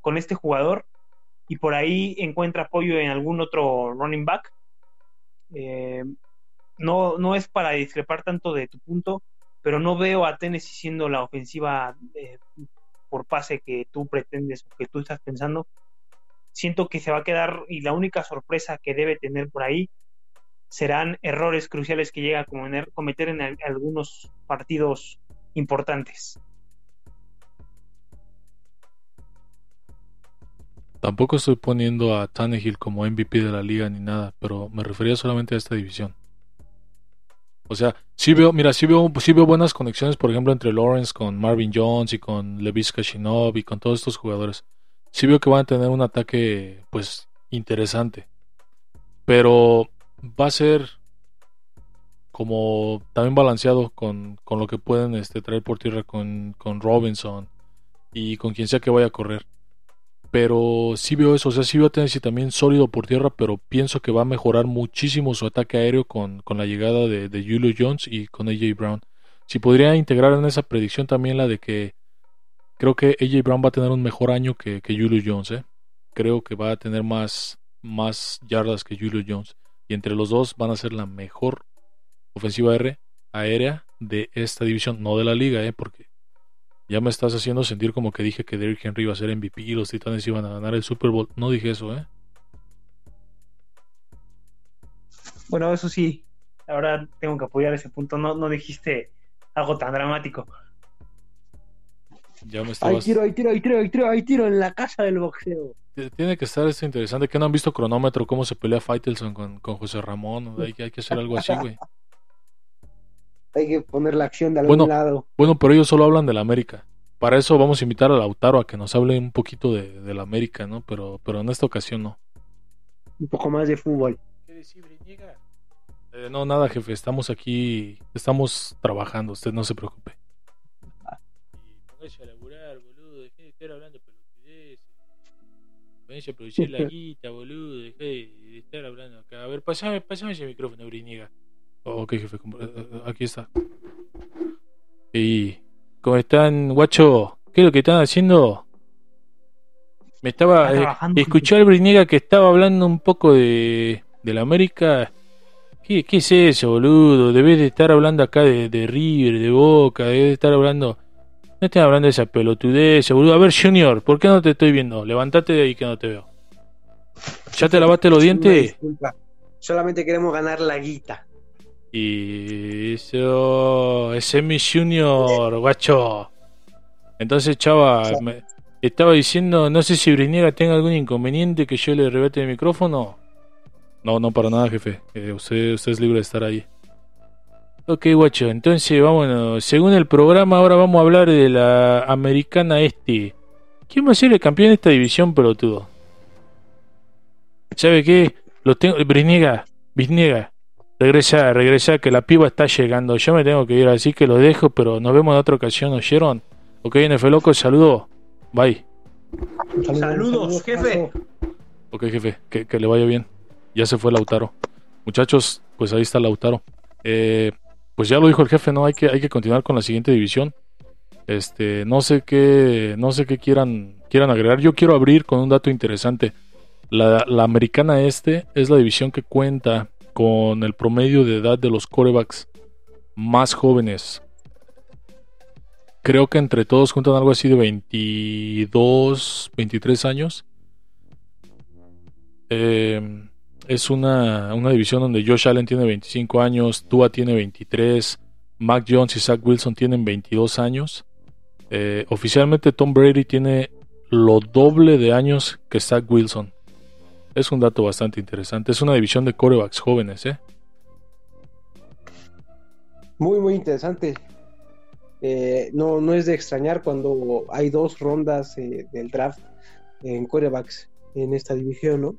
con este jugador y por ahí encuentra apoyo en algún otro running back. Eh, no, no es para discrepar tanto de tu punto, pero no veo a Tennessee siendo la ofensiva eh, por pase que tú pretendes o que tú estás pensando. Siento que se va a quedar y la única sorpresa que debe tener por ahí serán errores cruciales que llega a cometer, en al- algunos partidos importantes.
Tampoco estoy poniendo a Tannehill como MVP de la liga ni nada, pero me refería solamente a esta división. O sea, sí veo, mira, sí veo, sí veo buenas conexiones, por ejemplo, entre Lawrence con Marvin Jones y con Levis Kashinov y con todos estos jugadores. Sí veo que van a tener un ataque, pues, interesante. Pero va a ser como también balanceado con, con lo que pueden este, traer por tierra con, con Robinson y con quien sea que vaya a correr. Pero sí veo eso, o sea, sí veo a Tennessee también sólido por tierra, pero pienso que va a mejorar muchísimo su ataque aéreo con, con la llegada de, de Julio Jones y con AJ Brown. Si podría integrar en esa predicción también la de que creo que AJ Brown va a tener un mejor año que, que Julio Jones, ¿eh? Creo que va a tener más, más yardas que Julio Jones. Y entre los dos van a ser la mejor ofensiva aérea de esta división, no de la liga, ¿eh? Porque ya me estás haciendo sentir como que dije que Derrick Henry iba a ser MVP y los Titanes iban a ganar el Super Bowl. No dije eso, ¿eh?
Bueno, eso sí, ahora tengo que apoyar ese punto. No, no dijiste algo tan dramático.
Ya me
Hay
estabas...
tiro, hay tiro, hay tiro, hay tiro, hay tiro en la casa del boxeo.
Tiene que estar esto interesante. Que no han visto cronómetro, cómo se pelea Faitelson con, con José Ramón. Hay hay que hacer algo así, güey.
Hay que poner la acción de algún
Bueno,
lado.
bueno, pero ellos solo hablan de la América. Para eso vamos a invitar a Lautaro a que nos hable un poquito de, de la América, ¿no? Pero, pero en esta ocasión no.
Un poco más de fútbol.
Eh, no, nada, jefe. Estamos aquí, estamos trabajando. Usted no se preocupe. Póngase a laburar, boludo. Dejé de estar hablando pelotudeces. Póngase a producir la guita, boludo. Dejé de estar hablando acá. A ver, pasame, pasame ese micrófono, Briniega. Oh, ok, jefe. como- eh, eh, Aquí está. Y... ¿Cómo están, guacho? ¿Qué es lo que están haciendo? Me estaba... Eh, escuché al Briniega que estaba hablando un poco de... De la América... ¿Qué, ¿Qué es eso, boludo? Debes de estar hablando acá de, de River, de Boca, debes de estar hablando... No estás hablando de esa pelotudez, boludo. A ver, Junior, ¿por qué no te estoy viendo? Levántate de ahí que no te veo. ¿Ya te lavaste los dientes?
disculpa. Solamente queremos ganar la guita.
Y eso... Ese es mi Junior, guacho. Entonces, chava, me estaba diciendo, no sé si Briniega tenga algún inconveniente que yo le rebate el micrófono. No, no para nada, jefe. Eh, usted, usted es libre de estar ahí. Ok, guacho, entonces vámonos. Según el programa, ahora vamos a hablar de la americana este. ¿Quién va a ser el campeón de esta división, pelotudo? ¿Sabe qué? Lo tengo. Briniega, Briniega. Regresa, regresa, que la piba está llegando. Yo me tengo que ir, así que lo dejo, pero nos vemos en otra ocasión, ¿oyeron? Ok, NF Loco, saludo. Bye.
Saludos, jefe.
Ok, jefe, que, que le vaya bien. Ya se fue Lautaro. Muchachos, pues ahí está Lautaro. Eh, pues ya lo dijo el jefe, ¿no? Hay que, hay que continuar con la siguiente división. Este, no sé qué, no sé qué quieran, quieran agregar. Yo quiero abrir con un dato interesante. La, la americana este es la división que cuenta con el promedio de edad de los corebacks más jóvenes. Creo que entre todos juntan algo así de 22, 23 años. Eh, es una, una división donde Josh Allen tiene 25 años, Tua tiene 23, Mac Jones y Zach Wilson tienen 22 años. Eh, oficialmente Tom Brady tiene lo doble de años que Zach Wilson. Es un dato bastante interesante. Es una división de corebacks jóvenes, ¿eh?
Muy, muy interesante. Eh, no, no es de extrañar cuando hay dos rondas eh, del draft en quarterbacks en esta división, ¿no?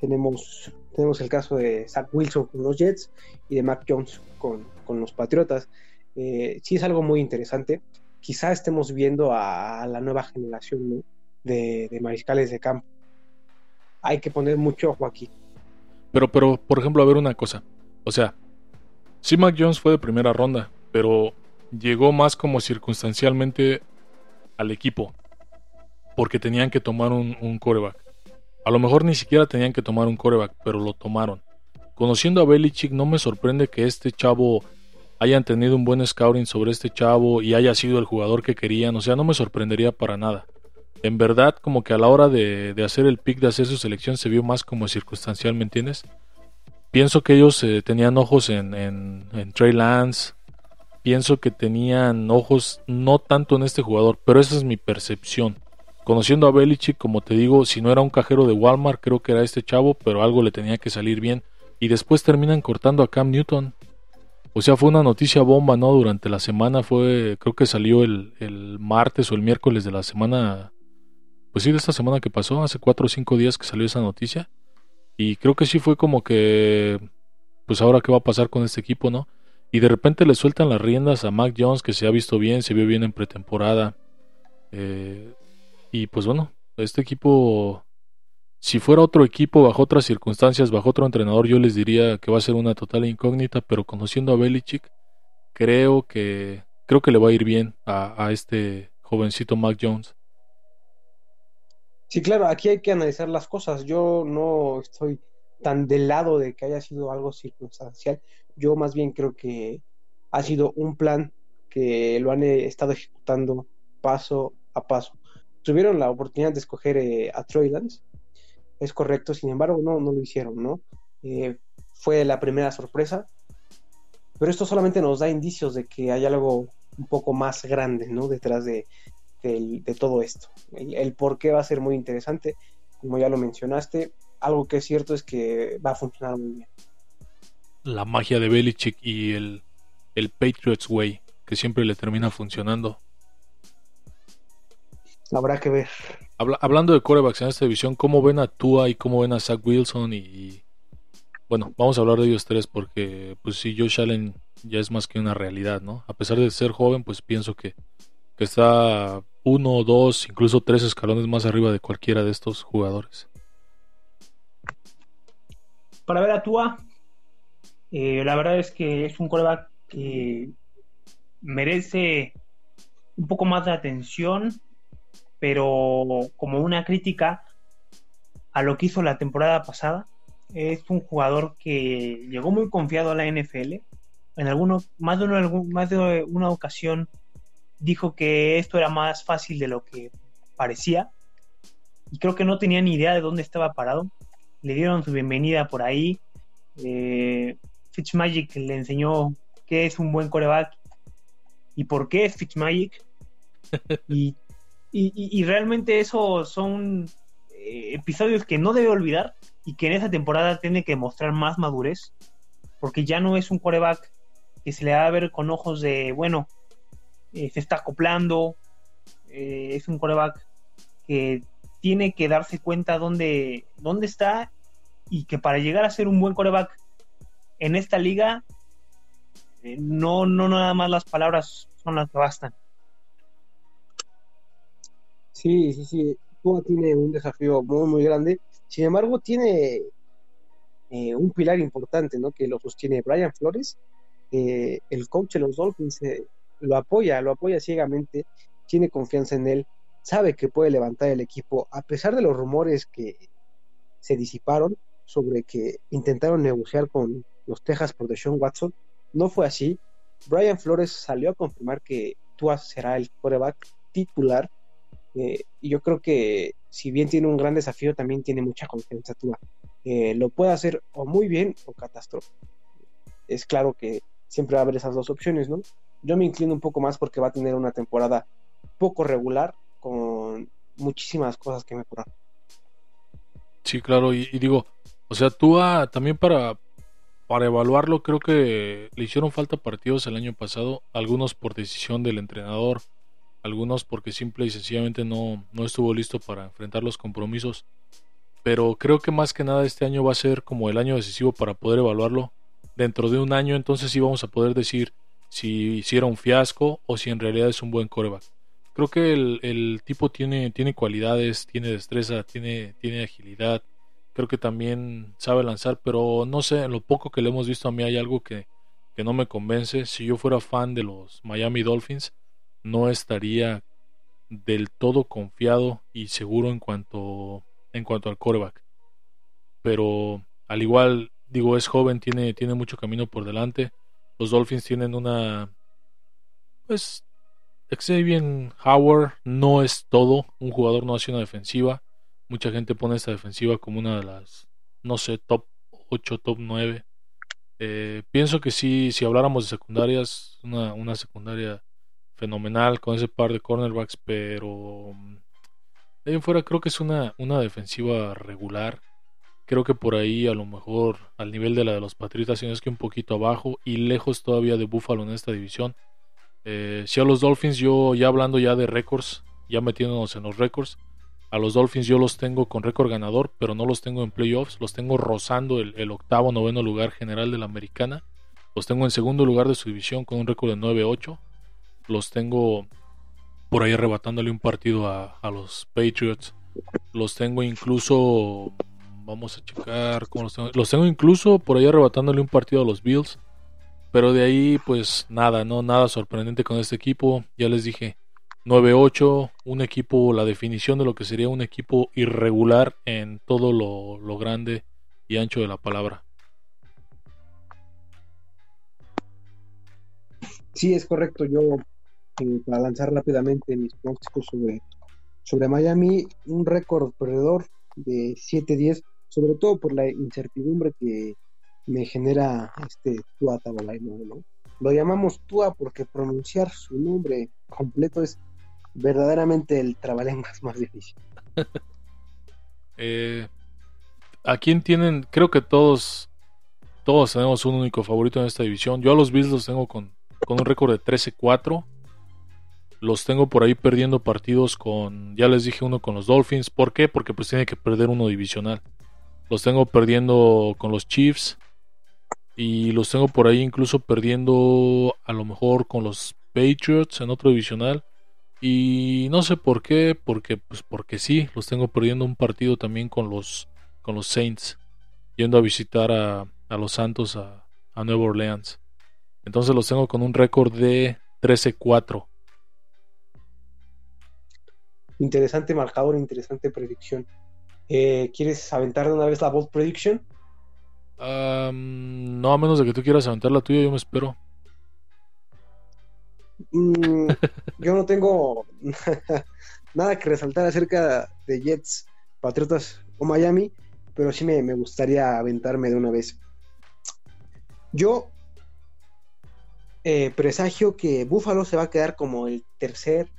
Tenemos, tenemos el caso de Zach Wilson con los Jets y de Mac Jones con, con los Patriotas. Eh, sí es algo muy interesante. Quizá estemos viendo a, a la nueva generación ¿no? de, de mariscales de campo. Hay que poner mucho ojo aquí.
Pero, pero, por ejemplo, a ver una cosa. O sea, sí Mac Jones fue de primera ronda, pero llegó más como circunstancialmente al equipo. Porque tenían que tomar un, un coreback. A lo mejor ni siquiera tenían que tomar un coreback, pero lo tomaron. Conociendo a Belichick, no me sorprende que este chavo hayan tenido un buen scouting sobre este chavo y haya sido el jugador que querían. O sea, no me sorprendería para nada. En verdad, como que a la hora de, hacer el pick, de hacer su selección, se vio más como circunstancial, ¿me entiendes? Pienso que ellos eh, tenían ojos en, en, Trey Lance. Pienso que tenían ojos no tanto en este jugador, pero esa es mi percepción. Conociendo a Belichick, como te digo, si no era un cajero de Walmart, creo que era este chavo, pero algo le tenía que salir bien. Y después terminan cortando a Cam Newton. O sea, fue una noticia bomba, ¿no? Durante la semana fue, creo que salió el martes o el miércoles de la semana, pues sí, de esta semana que pasó, hace cuatro o cinco días que salió esa noticia. Y creo que sí fue como que, pues ahora qué va a pasar con este equipo, ¿no? Y de repente le sueltan las riendas a Mac Jones, que se ha visto bien, se vio bien en pretemporada. Eh, y pues bueno, este equipo, si fuera otro equipo, bajo otras circunstancias, bajo otro entrenador, yo les diría que va a ser una total incógnita, pero conociendo a Belichick, creo que, creo que le va a ir bien a, a este jovencito Mac Jones.
Sí, claro, aquí hay que analizar las cosas. Yo no estoy tan del lado de que haya sido algo circunstancial. Yo más bien creo que ha sido un plan que lo han eh, estado ejecutando paso a paso. Tuvieron la oportunidad de escoger eh, a Troy Lance, es correcto, sin embargo, no, no lo hicieron, ¿no? Eh, fue la primera sorpresa, pero esto solamente nos da indicios de que hay algo un poco más grande, ¿no? Detrás de, de, de todo esto. El, el, por qué va a ser muy interesante, como ya lo mencionaste, algo que es cierto es que va a funcionar muy bien.
La magia de Belichick y el, el Patriots Way, que siempre le termina funcionando.
Habrá que ver.
Habla, hablando de corebacks en esta división, ¿cómo ven a Tua y cómo ven a Zach Wilson? Y, y, bueno, vamos a hablar de ellos tres porque, pues sí, Josh Allen ya es más que una realidad, ¿no? A pesar de ser joven, pues pienso que, que está uno, dos, incluso tres escalones más arriba de cualquiera de estos jugadores.
Para ver a Tua, eh, la verdad es que es un coreback que merece un poco más de atención, pero como una crítica a lo que hizo la temporada pasada. Es un jugador que llegó muy confiado a la NFL. En alguno, más, de una, más de una ocasión dijo que esto era más fácil de lo que parecía. Y creo que no tenía ni idea de dónde estaba parado. Le dieron su bienvenida por ahí. Eh, Fitzmagic le enseñó qué es un buen coreback y por qué es Fitzmagic. y, y, y, realmente esos son eh, episodios que no debe olvidar y que en esa temporada tiene que mostrar más madurez. Porque ya no es un coreback que se le va a ver con ojos de, bueno, eh, se está acoplando. Eh, es un coreback que tiene que darse cuenta dónde, dónde está y que para llegar a ser un buen coreback en esta liga, eh, no, no nada más las palabras son las que bastan.
Sí, sí, sí. Tua tiene un desafío muy, muy grande. Sin embargo, tiene un pilar importante, ¿no? Que lo sostiene Brian Flores, el coach de los Dolphins, lo apoya, lo apoya ciegamente, tiene confianza en él, sabe que puede levantar el equipo, a pesar de los rumores que se disiparon sobre que intentaron negociar con los Texas por Deshaun Watson, no fue así. Brian Flores salió a confirmar que Tua será el quarterback titular eh, y yo creo que si bien tiene un gran desafío, también tiene mucha confianza Tua. Eh, lo puede hacer o muy bien o catástrofe. Es claro que siempre va a haber esas dos opciones, ¿no? Yo me inclino un poco más porque va a tener una temporada poco regular con muchísimas cosas que mejorar.
Sí, claro, y, y digo, o sea, tú ah, también para, para evaluarlo creo que le hicieron falta partidos el año pasado, algunos por decisión del entrenador, algunos porque simple y sencillamente no, no estuvo listo para enfrentar los compromisos. Pero creo que más que nada este año va a ser como el año decisivo para poder evaluarlo. Dentro de un año entonces sí vamos a poder decir si hiciera un fiasco o si en realidad es un buen coreback. Creo que el, el tipo tiene, tiene cualidades, tiene destreza, tiene, tiene agilidad. Creo que también sabe lanzar, pero no sé, en lo poco que le hemos visto a mí hay algo que, que no me convence. Si yo fuera fan de los Miami Dolphins, no estaría del todo confiado y seguro en cuanto en cuanto al coreback. Pero al igual, digo, es joven, tiene, tiene mucho camino por delante. Los Dolphins tienen una. Pues. Xavier Howard no es todo. Un jugador no hace una defensiva. Mucha gente pone esta defensiva como una de las. No sé, top 8, top 9. Eh, pienso que sí, si habláramos de secundarias, una, secundaria fenomenal con ese par de cornerbacks, pero de ahí en fuera creo que es una, una defensiva regular. Creo que por ahí a lo mejor al nivel de la de los Patriotas, sino es que un poquito abajo y lejos todavía de Buffalo en esta división. Eh, si a los Dolphins yo ya hablando ya de récords, ya metiéndonos en los récords, a los Dolphins yo los tengo con récord ganador, pero no los tengo en playoffs, los tengo rozando el, el octavo, noveno lugar general de la americana. Los tengo en segundo lugar de su división con un récord de 9-8. Los tengo por ahí arrebatándole un partido a, a, los Patriots. Los tengo incluso. Vamos a checar cómo los tengo. Los tengo incluso por ahí arrebatándole un partido a los Bills. Pero de ahí, pues nada, no nada sorprendente con este equipo. Ya les dije, 9-8, un equipo, la definición de lo que sería un equipo irregular en todo lo, lo grande y ancho de la palabra.
Sí, es correcto. Yo eh, para lanzar rápidamente mis pronósticos sobre, sobre Miami, un récord perdedor de 7-10, sobre todo por la incertidumbre que me genera este Tua Tagovailoa, ¿no? Lo llamamos Tua porque pronunciar su nombre completo es verdaderamente el trabalenguas más difícil.
eh, ¿A quién tienen? Creo que todos todos tenemos un único favorito en esta división. Yo a los Bills los tengo con, con un récord de 13-4 los tengo por ahí perdiendo partidos con, ya les dije uno con los Dolphins. ¿Por qué? Porque pues tiene que perder uno divisional. Los tengo perdiendo con los Chiefs. Y los tengo por ahí incluso perdiendo a lo mejor con los Patriots en otro divisional. Y no sé por qué, porque pues porque sí, los tengo perdiendo un partido también con los con los Saints, yendo a visitar a, a los Santos a, a Nueva Orleans. Entonces los tengo con un récord de 13-4.
Interesante marcador, interesante predicción. Eh, ¿Quieres aventar de una vez la bold prediction?
Um, no, a menos de que tú quieras aventar la tuya, yo me espero.
Mm, yo no tengo nada que resaltar acerca de Jets, Patriotas o Miami, pero sí me, me gustaría aventarme de una vez. Yo eh, presagio que Buffalo se va a quedar como el tercer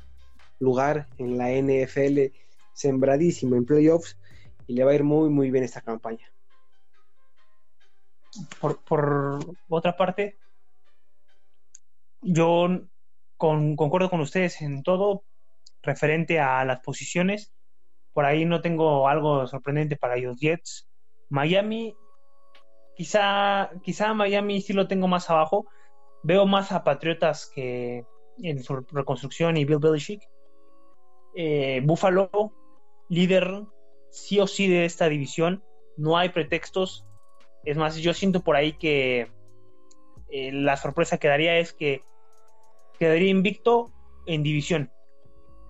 lugar en la NFL, sembradísimo en playoffs y le va a ir muy, muy bien esta campaña.
Por, por otra parte, yo con, concuerdo con ustedes en todo referente a las posiciones. Por ahí no tengo algo sorprendente para los Jets. Miami, quizá, quizá Miami sí lo tengo más abajo. Veo más a Patriotas que en su reconstrucción y Bill Belichick eh, Buffalo, líder sí o sí de esta división. No hay pretextos. Es más, yo siento por ahí que eh, la sorpresa que daría es que quedaría invicto en división.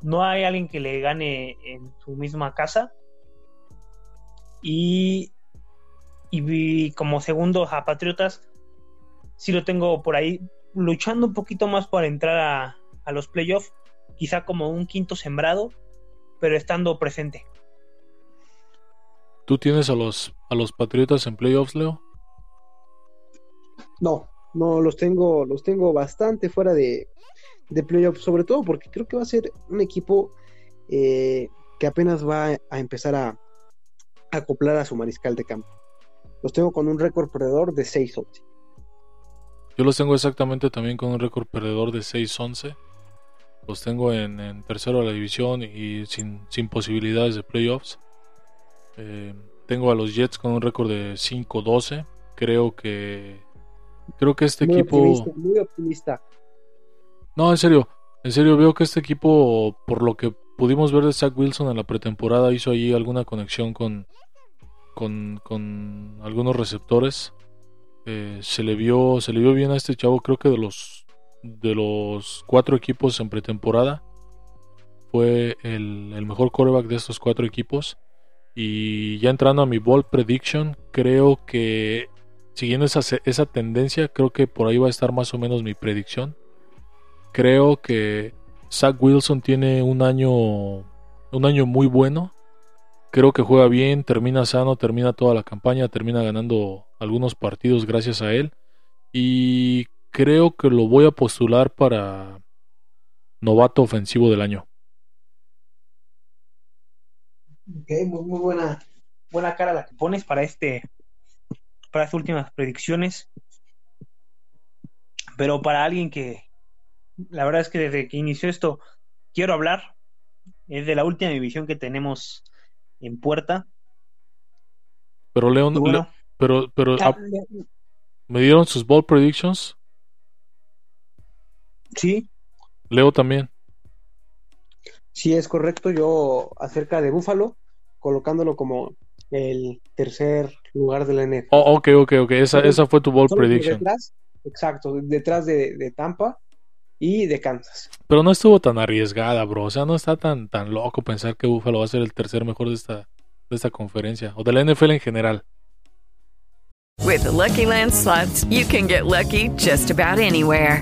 No hay alguien que le gane en su misma casa. Y, y como segundo a Patriotas, sí lo tengo por ahí luchando un poquito más para entrar a, a los playoffs quizá como un quinto sembrado, pero estando presente.
¿Tú tienes a los, a los Patriotas en playoffs, Leo?
No, no, los tengo, los tengo bastante fuera de, de playoffs, sobre todo porque creo que va a ser un equipo eh, que apenas va a empezar a, a acoplar a su mariscal de campo. Los tengo con un récord perdedor de 6-11.
Yo los tengo exactamente también con un récord perdedor de 6-11. Los tengo en, en tercero de la división y sin, sin posibilidades de playoffs. Eh, tengo a los Jets con un récord de 5-12. Creo que. Creo que este
Muy
equipo.
optimista, muy optimista.
No, en serio. En serio, veo que este equipo, por lo que pudimos ver de Zach Wilson en la pretemporada, hizo ahí alguna conexión con, con, con algunos receptores. Eh, se le vio se le vio bien a este chavo creo que de los de los cuatro equipos en pretemporada fue el, el mejor quarterback de estos cuatro equipos y ya entrando a mi ball prediction creo que siguiendo esa, esa tendencia creo que por ahí va a estar más o menos mi predicción creo que Zach Wilson tiene un año un año muy bueno creo que juega bien, termina sano, termina toda la campaña, termina ganando algunos partidos gracias a él. Y creo que lo voy a postular para novato ofensivo del año.
Ok, muy, muy buena, buena cara la que pones para este, para estas últimas predicciones. Pero para alguien que, la verdad es que desde que inició esto, quiero hablar, es de la última división que tenemos en puerta.
Pero León,
bueno,
Le- pero, pero
ah,
me dieron sus ball predictions.
Sí,
Leo también.
Sí, es correcto. Yo acerca de Buffalo, colocándolo como el tercer lugar de la NFL.
Oh, ok, ok, ok. Esa, esa fue tu ball prediction.
Detrás, exacto, detrás de, de Tampa y de Kansas.
Pero no estuvo tan arriesgada, bro. O sea, no está tan, tan loco pensar que Buffalo va a ser el tercer mejor de esta, de esta conferencia. O de la NFL en general.
With the Lucky Land slots, you can get lucky just about anywhere.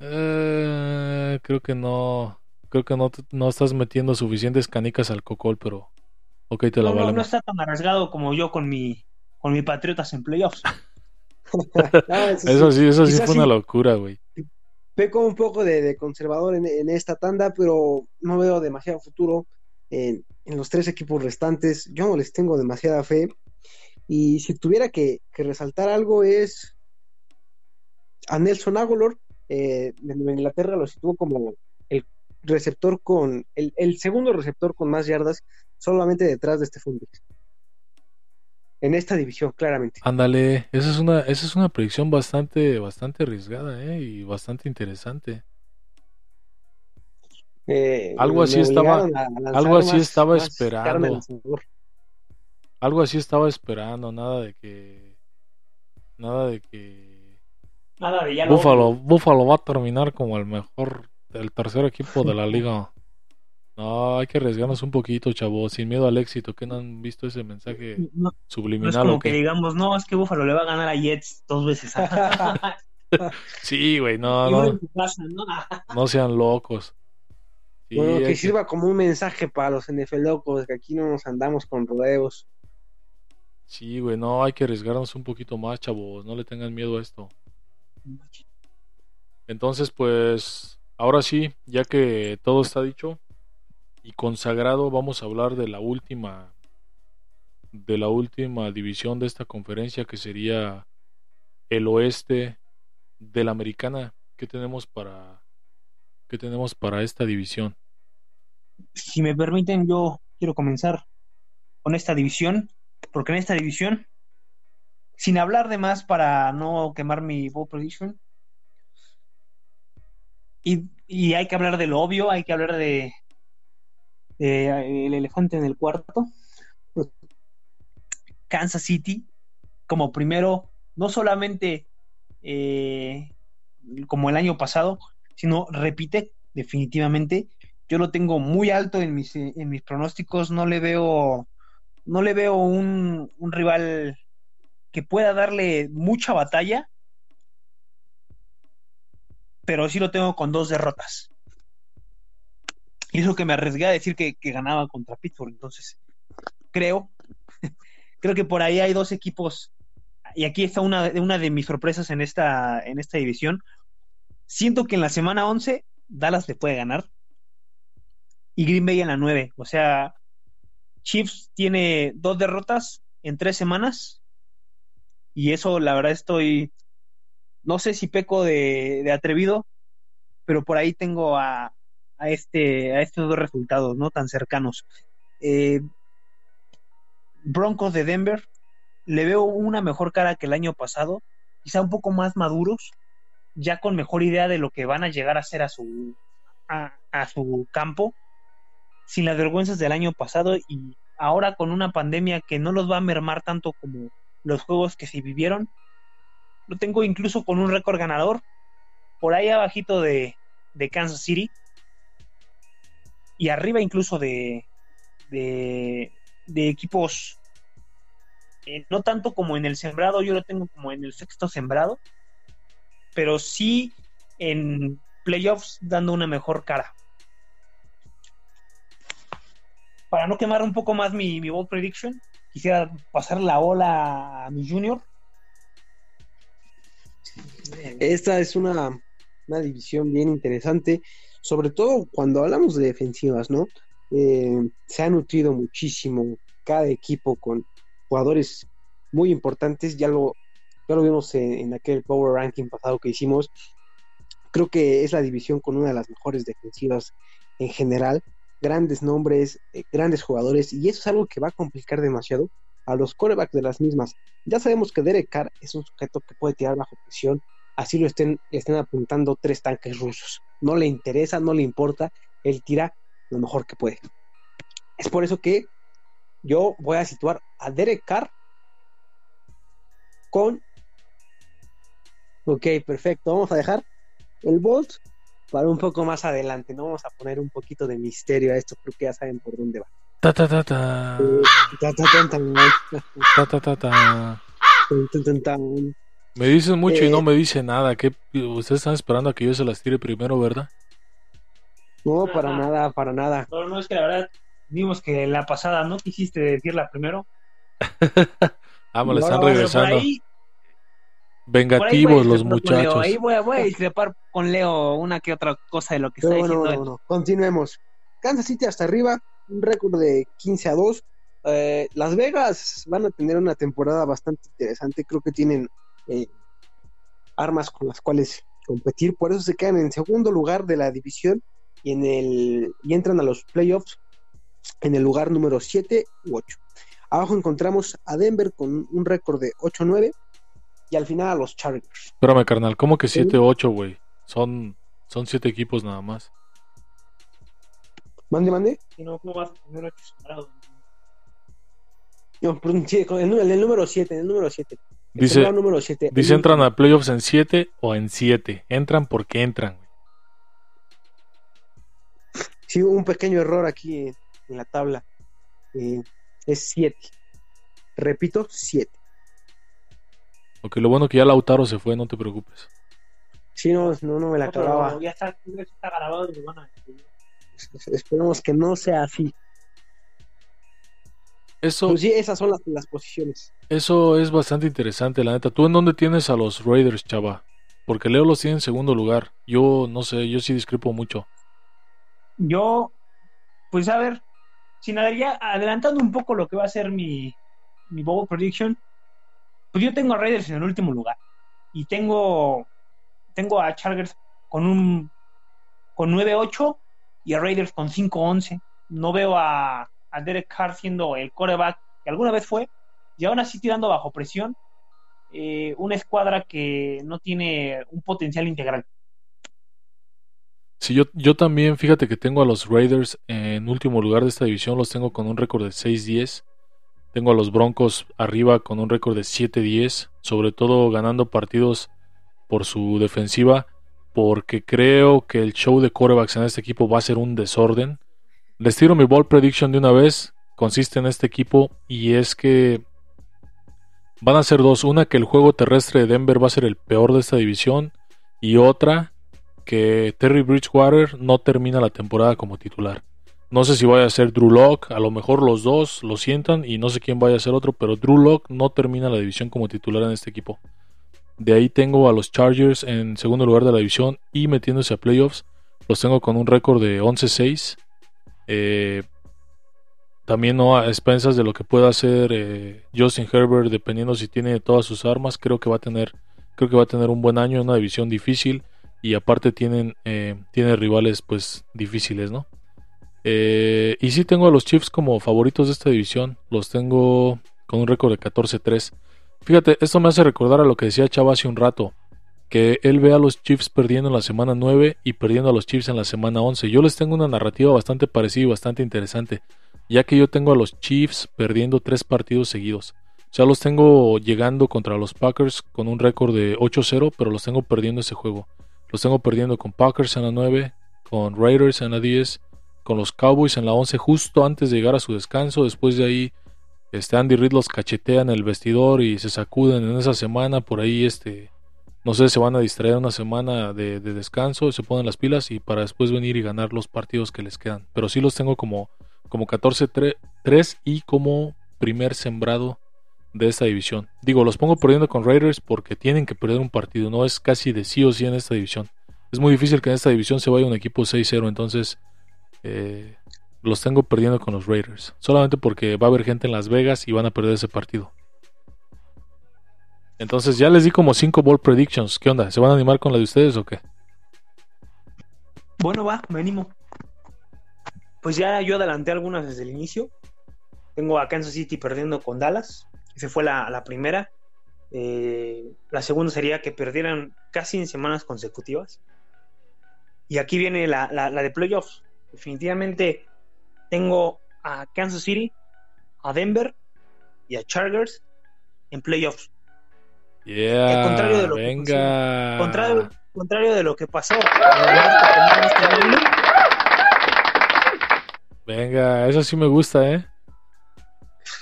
Eh, creo que no. Creo que no, no estás metiendo suficientes canicas al cocol, pero. Ok, te la
no, no, no está tan arriesgado como yo con mi, con mi Patriotas en playoffs.
Eso sí, eso sí fue una locura, güey.
Peco un poco de, de conservador en, en esta tanda, pero no veo demasiado futuro en, en los tres equipos restantes. Yo no les tengo demasiada fe. Y si tuviera que, que resaltar algo es a Nelson Aguilar eh, de Nueva Inglaterra lo situó como el receptor con el, el segundo receptor con más yardas solamente detrás de Stephon Diggs. En esta división, claramente.
Ándale, esa es una, esa es una predicción bastante, bastante arriesgada, ¿eh? Y bastante interesante.
Eh,
Algo así estaba, algo así
más-
estaba
más
esperando. Algo así estaba esperando, nada de que, nada de que
Nada
Buffalo. Buffalo va a terminar como el mejor, el tercer equipo de la liga. No, hay que arriesgarnos un poquito, chavo, sin miedo al éxito. ¿Qué no han visto ese mensaje
No, no es
subliminal
como
o
que digamos, no, es que Buffalo le va a ganar a Jets dos veces.
Sí, güey, no, no,
casa, ¿no?
no sean locos. Sí,
bueno, que- sirva como un mensaje para los NFL locos, que aquí no nos andamos con rodeos.
Sí, güey, no, hay que arriesgarnos un poquito más, chavos. No le tengan miedo a esto. Entonces, pues, ahora sí, ya que todo está dicho y consagrado, vamos a hablar de la última, de la última división de esta conferencia, que sería el oeste de la americana. ¿Qué tenemos para, qué tenemos para esta división?
Si me permiten, yo quiero comenzar con esta división, porque en esta división, sin hablar de más para no quemar mi bowl prediction, y, hay que hablar de lo obvio, hay que hablar de, eh, el elefante en el cuarto. Kansas City como primero, no solamente eh, como el año pasado, sino repite definitivamente. Yo lo tengo muy alto en mis, en mis pronósticos, no le veo, no le veo un rival que pueda darle mucha batalla, pero sí lo tengo con dos derrotas. Y eso que me arriesgué a decir que, que ganaba contra Pittsburgh, entonces creo, creo que por ahí hay dos equipos, y aquí está una, una de mis sorpresas en esta, en esta división. Siento que en la semana 11 Dallas le puede ganar y Green Bay en la 9. O sea, Chiefs tiene dos derrotas en tres semanas y eso la verdad estoy, no sé si peco de, de atrevido, pero por ahí tengo a, a, este, a estos dos resultados, no tan cercanos. Eh, Broncos de Denver, le veo una mejor cara que el año pasado, quizá un poco más maduros, ya con mejor idea de lo que van a llegar a hacer a su, a, a su campo, sin las vergüenzas del año pasado y ahora con una pandemia que no los va a mermar tanto como los juegos que se vivieron. Lo tengo incluso con un récord ganador, por ahí abajito de, de Kansas City y arriba incluso de, de, equipos, eh, no tanto como en el sembrado, yo lo tengo como en el sexto sembrado, pero sí en playoffs dando una mejor cara. Para no quemar un poco más mi, mi bold prediction, quisiera pasar la ola a mi junior.
Esta es una, una división bien interesante, sobre todo cuando hablamos de defensivas, ¿no? Eh, se ha nutrido muchísimo cada equipo con jugadores muy importantes, ya lo, ya lo vimos en, aquel Power Ranking pasado que hicimos. Creo que es la división con una de las mejores defensivas en general, grandes nombres, eh, grandes jugadores, y eso es algo que va a complicar demasiado a los corebacks de las mismas. Ya sabemos que Derek Carr es un sujeto que puede tirar bajo presión, así lo estén, apuntando tres tanques rusos. No le interesa, no le importa, él tira lo mejor que puede. Es por eso que yo voy a situar a Derek Carr con... Ok, perfecto. Vamos a dejar el Bolt para un poco más adelante. No vamos a poner un poquito de misterio a esto, creo que ya saben por dónde va.
Ta ta ta ta.
Eh, ta, ta, ta, ta.
Ta ta ta ta.
Tan, tan, tan.
Me dicen mucho y
Eh,
no me dice nada. ¿Qué? Ustedes están esperando a que yo se las tire primero, ¿verdad?
No, para nada, para nada.
No, no, es que la verdad vimos que la pasada no quisiste decirla primero.
Ah, me la están regresando.
Por ahí, voy
Vengativos los
Leo,
muchachos.
Ahí voy a, voy a discrepar con Leo una que otra cosa de lo que está
Pero
diciendo
no,
él.
no, no. Continuemos. Kansas City hasta arriba, un récord de 15 a 2. Eh, Las Vegas van a tener una temporada bastante interesante. Creo que tienen eh, armas con las cuales competir. Por eso se quedan en segundo lugar de la división y, en el, y entran a los playoffs en el lugar número 7 u 8. Abajo encontramos a Denver con un récord de 8-9 y al final a los Chargers.
Espérame, carnal. ¿Cómo que 7-8, güey? Son, son 7 equipos nada más.
Mande, mande.
Si no, ¿cómo vas a poner ocho separados?
No, perdón, sí, el, número 7, el número 7. El
Dice,
número 7.
dice entran a playoffs en 7 o en 7. Entran porque entran. güey.
Sí, hubo un pequeño error aquí en, en la tabla. Eh, es 7. Repito, 7.
Ok, lo bueno que ya Lautaro se fue, no te preocupes.
Si no, no, no me la
No, pero
acababa.
ya está, ya está grabado y a decir.
Esperemos que no sea así.
Eso,
Pues sí, esas son las, las posiciones.
eso es bastante interesante, la neta. ¿Tú en dónde tienes a los Raiders, chava? Porque Leo los tiene en segundo lugar. Yo no sé, yo sí discrepo mucho.
Yo, pues a ver, sin adelantar- adelantando un poco lo que va a ser mi, mi bowl prediction, pues yo tengo a Raiders en el último lugar. Y tengo, tengo a Chargers con un con 9-8 y a Raiders con 5-11. No veo a, a Derek Carr siendo el coreback que alguna vez fue, y aún así tirando bajo presión. eh, una escuadra que no tiene un potencial integral.
Sí, yo, yo también, fíjate que tengo a los Raiders en último lugar de esta división, los tengo con un récord de 6-10. Tengo a los Broncos arriba con un récord de 7-10, sobre todo ganando partidos por su defensiva. porque creo que el show de corebacks en este equipo va a ser un desorden. Les tiro mi ball prediction de una vez. Consiste en este equipo y es que van a ser dos. Una que el juego terrestre de Denver va a ser el peor de esta división y otra que Terry Bridgewater no termina la temporada como titular. No sé si vaya a ser Drew Lock, a lo mejor los dos lo sientan y no sé quién vaya a ser otro, pero Drew Lock no termina la división como titular en este equipo. De ahí tengo a los Chargers en segundo lugar de la división y metiéndose a playoffs. Los tengo con un récord de 11-6. Eh, también no a expensas de lo que pueda hacer eh, Justin Herbert, dependiendo si tiene todas sus armas, creo que va a tener, creo que va a tener un buen año en una división difícil y aparte tienen, eh, tiene rivales pues difíciles, ¿no? Eh, y sí tengo a los Chiefs como favoritos de esta división, los tengo con un récord de 14-3. Fíjate, esto me hace recordar a lo que decía Chava hace un rato, que él ve a los Chiefs perdiendo en la semana 9 y perdiendo a los Chiefs en la semana 11. Yo les tengo una narrativa bastante parecida y bastante interesante, ya que yo tengo a los Chiefs perdiendo tres partidos seguidos. O sea, los tengo llegando contra los Packers con un récord de 8-0, pero los tengo perdiendo ese juego. Los tengo perdiendo con Packers en la 9, con Raiders en la 10, con los Cowboys en la 11 justo antes de llegar a su descanso. Después de ahí, este Andy Reid los cachetea en el vestidor y se sacuden en esa semana. Por ahí, este, no sé, se van a distraer una semana de, de descanso, se ponen las pilas y para después venir y ganar los partidos que les quedan. Pero sí los tengo como, como 14-3 y como primer sembrado de esta división. Digo, los pongo perdiendo con Raiders porque tienen que perder un partido, no es casi de sí o sí en esta división. Es muy difícil que en esta división se vaya un equipo 6-0, entonces eh, los tengo perdiendo con los Raiders. Solamente porque va a haber gente en Las Vegas y van a perder ese partido. Entonces ya les di como 5 ball predictions. ¿Qué onda? ¿Se van a animar con la de ustedes o qué?
Bueno, va, me animo. Pues ya yo adelanté algunas desde el inicio. Tengo a Kansas City perdiendo con Dallas. Esa fue la, primera. Eh, la segunda sería que perdieran casi en semanas consecutivas. Y aquí viene la, la de playoffs. Definitivamente tengo a Kansas City, a Denver y a Chargers en playoffs.
Yeah,
Al contrario de lo
venga.
que pasó, contrario, contrario de lo que pasó.
Venga, eso sí me gusta, ¿eh?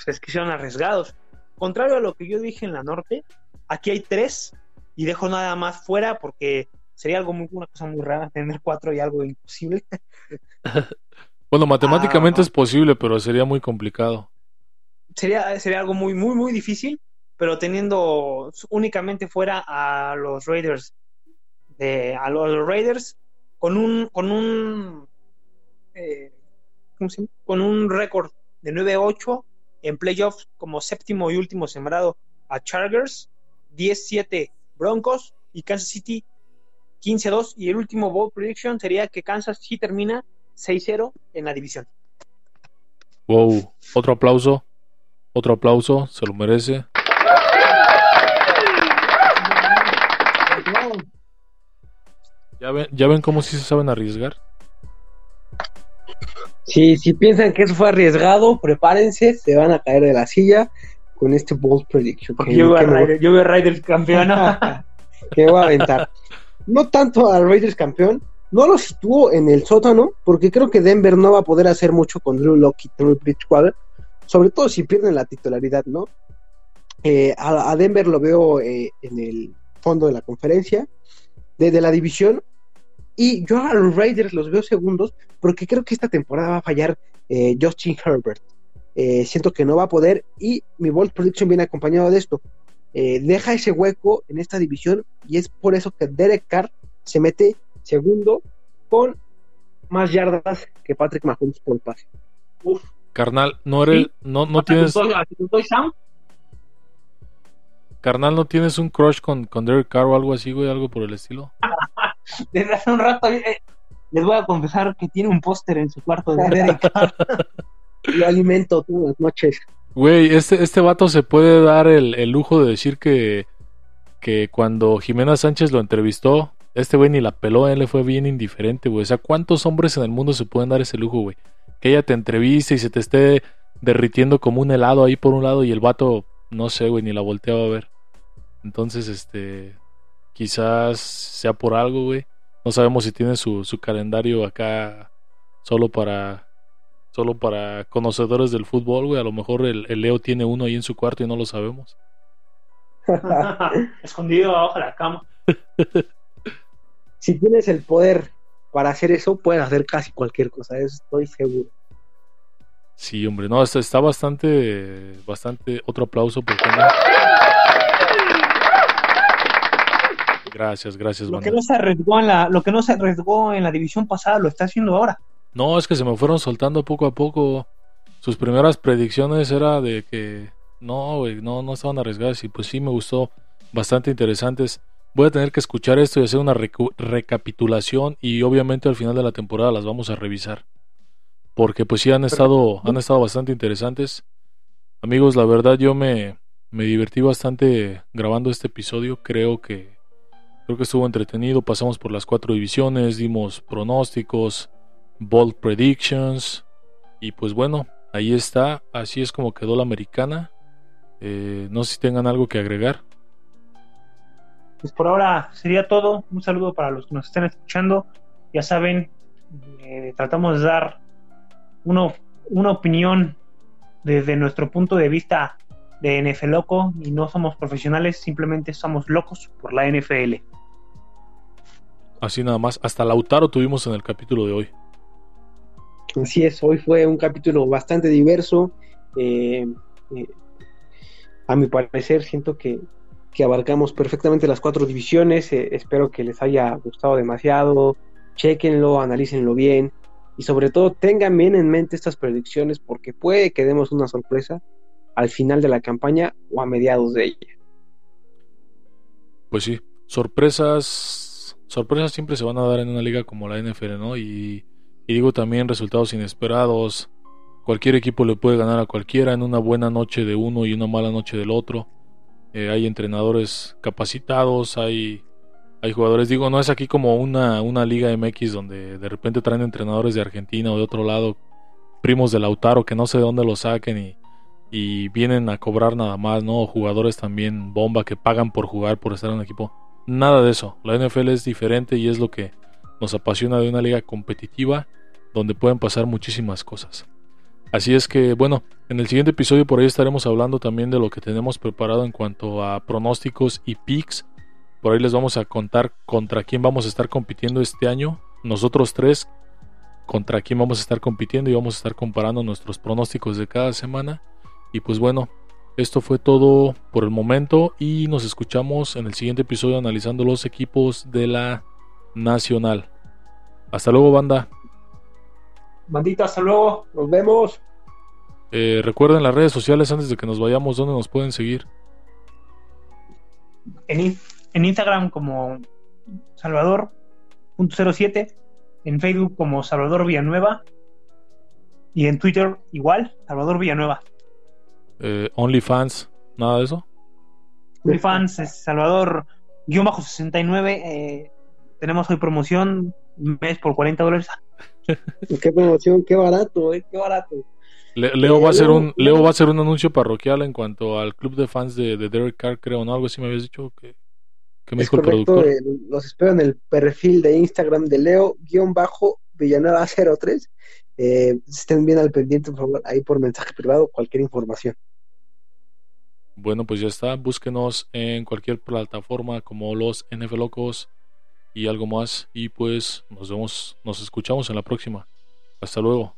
Es que son arriesgados. Contrario a lo que yo dije en la norte, aquí hay tres y dejo nada más fuera porque sería algo muy, una cosa muy rara tener cuatro y algo imposible.
Bueno, matemáticamente
Ah.
es posible, pero sería muy complicado.
sería, sería algo muy, muy, muy difícil, pero teniendo únicamente fuera a los Raiders, de, a los Raiders con un, con un, eh, ¿cómo se llama? con un récord de 9-8 en playoffs como séptimo y último sembrado a Chargers, 10-7 Broncos y Kansas City 15-2 y el último bowl prediction sería que Kansas City termina 6-0 en la división.
Wow, otro aplauso. Otro aplauso, se lo merece. ¿Ya ven, ya ven cómo sí se saben arriesgar?
Si, si piensan que eso fue arriesgado, prepárense, se van a caer de la silla con este bold prediction.
Porque
que-
yo veo a
que me-
Raiders, yo veo a Raiders campeón.
que voy a aventar. No tanto al Raiders campeón, no lo sitúo en el sótano, porque creo que Denver no va a poder hacer mucho con Drew Locke y Drew Bridgewater, sobre todo si pierden la titularidad, ¿no? Eh, a, Denver lo veo eh, en el fondo de la conferencia, de, la división, y yo a los Raiders los veo segundos, porque creo que esta temporada va a fallar eh, Justin Herbert. Siento que no va a poder, y mi bold prediction viene acompañado de esto eh, deja ese hueco en esta división y es por eso que Derek Carr se mete segundo con más yardas que Patrick Mahomes por pase. Uf,
Carnal, no eres, no, no tienes,
Sam?
carnal, no tienes un crush con, con Derek Carr o algo así, güey, algo por el estilo.
Desde hace un rato eh, les voy a confesar que tiene un póster en su cuarto de Derek Carr.
Lo alimento todas las noches.
Güey, este, este vato se puede dar el, el lujo de decir que, que cuando Jimena Sánchez lo entrevistó, este güey ni la peló, él le fue bien indiferente, güey. O sea, ¿cuántos hombres en el mundo se pueden dar ese lujo, güey? Que ella te entreviste y se te esté derritiendo como un helado ahí por un lado y el vato, no sé, güey, ni la volteaba a ver. Entonces, este, quizás sea por algo, güey. No sabemos si tiene su, su calendario acá solo para solo para conocedores del fútbol, güey. A lo mejor el, el Leo tiene uno ahí en su cuarto y no lo sabemos.
Escondido abajo de la cama.
Si tienes el poder para hacer eso, puedes hacer casi cualquier cosa, eso estoy seguro.
Sí, hombre, no, está, está bastante, bastante. Otro aplauso porque Gracias, gracias,
Lo que no se arriesgó en la, lo que no se arriesgó en la división pasada lo está haciendo ahora.
No, es que se me fueron soltando poco a poco. Sus primeras predicciones era de que no, güey, no, no estaban arriesgadas y pues sí me gustó bastante interesantes. Voy a tener que escuchar esto y hacer una recapitulación y obviamente al final de la temporada las vamos a revisar. Porque pues sí han estado, han estado bastante interesantes. Amigos, la verdad yo me, me divertí bastante grabando este episodio. Creo que creo que estuvo entretenido. Pasamos por las cuatro divisiones, dimos pronósticos, bold predictions. Y pues bueno, ahí está. Así es como quedó la americana. Eh, no sé si tengan algo que agregar.
Pues por ahora sería todo. Un saludo para los que nos estén escuchando. Ya saben, eh, tratamos de dar uno- una opinión desde nuestro punto de vista de NFL loco y no somos profesionales, simplemente somos locos por la NFL.
Así nada más. Hasta Lautaro tuvimos en el capítulo de hoy.
Así es, hoy fue un capítulo bastante diverso. eh, eh, a mi parecer, siento que, que abarcamos perfectamente las cuatro divisiones. eh, espero que les haya gustado demasiado. Chequenlo, analícenlo bien. Y sobre todo, tengan bien en mente estas predicciones porque puede que demos una sorpresa al final de la campaña o a mediados de ella.
Pues sí, sorpresas, sorpresas siempre se van a dar en una liga como la NFL, ¿no? Y, y digo también resultados inesperados. Cualquier equipo le puede ganar a cualquiera en una buena noche de uno y una mala noche del otro. Eh, hay entrenadores capacitados, hay, hay jugadores, digo, no es aquí como una, una liga MX donde de repente traen entrenadores de Argentina o de otro lado, primos de Lautaro que no sé de dónde lo saquen y, y vienen a cobrar nada más, ¿no? Jugadores también bomba que pagan por jugar, por estar en un equipo. Nada de eso. La NFL es diferente y es lo que nos apasiona de una liga competitiva donde pueden pasar muchísimas cosas. Así es que, bueno, en el siguiente episodio por ahí estaremos hablando también de lo que tenemos preparado en cuanto a pronósticos y picks. Por ahí les vamos a contar contra quién vamos a estar compitiendo este año. Nosotros tres, contra quién vamos a estar compitiendo y vamos a estar comparando nuestros pronósticos de cada semana. Y pues bueno, esto fue todo por el momento y nos escuchamos en el siguiente episodio analizando los equipos de la Nacional. Hasta luego, banda.
Bandita, hasta luego.
Nos vemos.
Eh, recuerden las redes sociales antes de que nos vayamos, donde nos pueden seguir.
En, en Instagram como Salvador.07, en Facebook como Salvador Villanueva y en Twitter igual, Salvador Villanueva.
Eh, OnlyFans, nada de eso.
OnlyFans es Salvador-69. Eh, tenemos hoy promoción, un mes por 40 dólares.
Qué promoción, qué barato, eh, qué barato.
Le- Leo va a
Eh,
hacer un Leo va a hacer un anuncio parroquial en cuanto al club de fans de, de Derek Carr, creo, ¿no? Algo así me habías dicho que, que me
Es
dijo el productor.
eh, los espero en el perfil de Instagram de Leo-Villanueva03. Eh, estén bien al pendiente, por favor, ahí por mensaje privado, cualquier información.
Bueno, pues ya está. Búsquenos en cualquier plataforma como los NF Locos y algo más. Y pues nos vemos, nos escuchamos en la próxima. Hasta luego.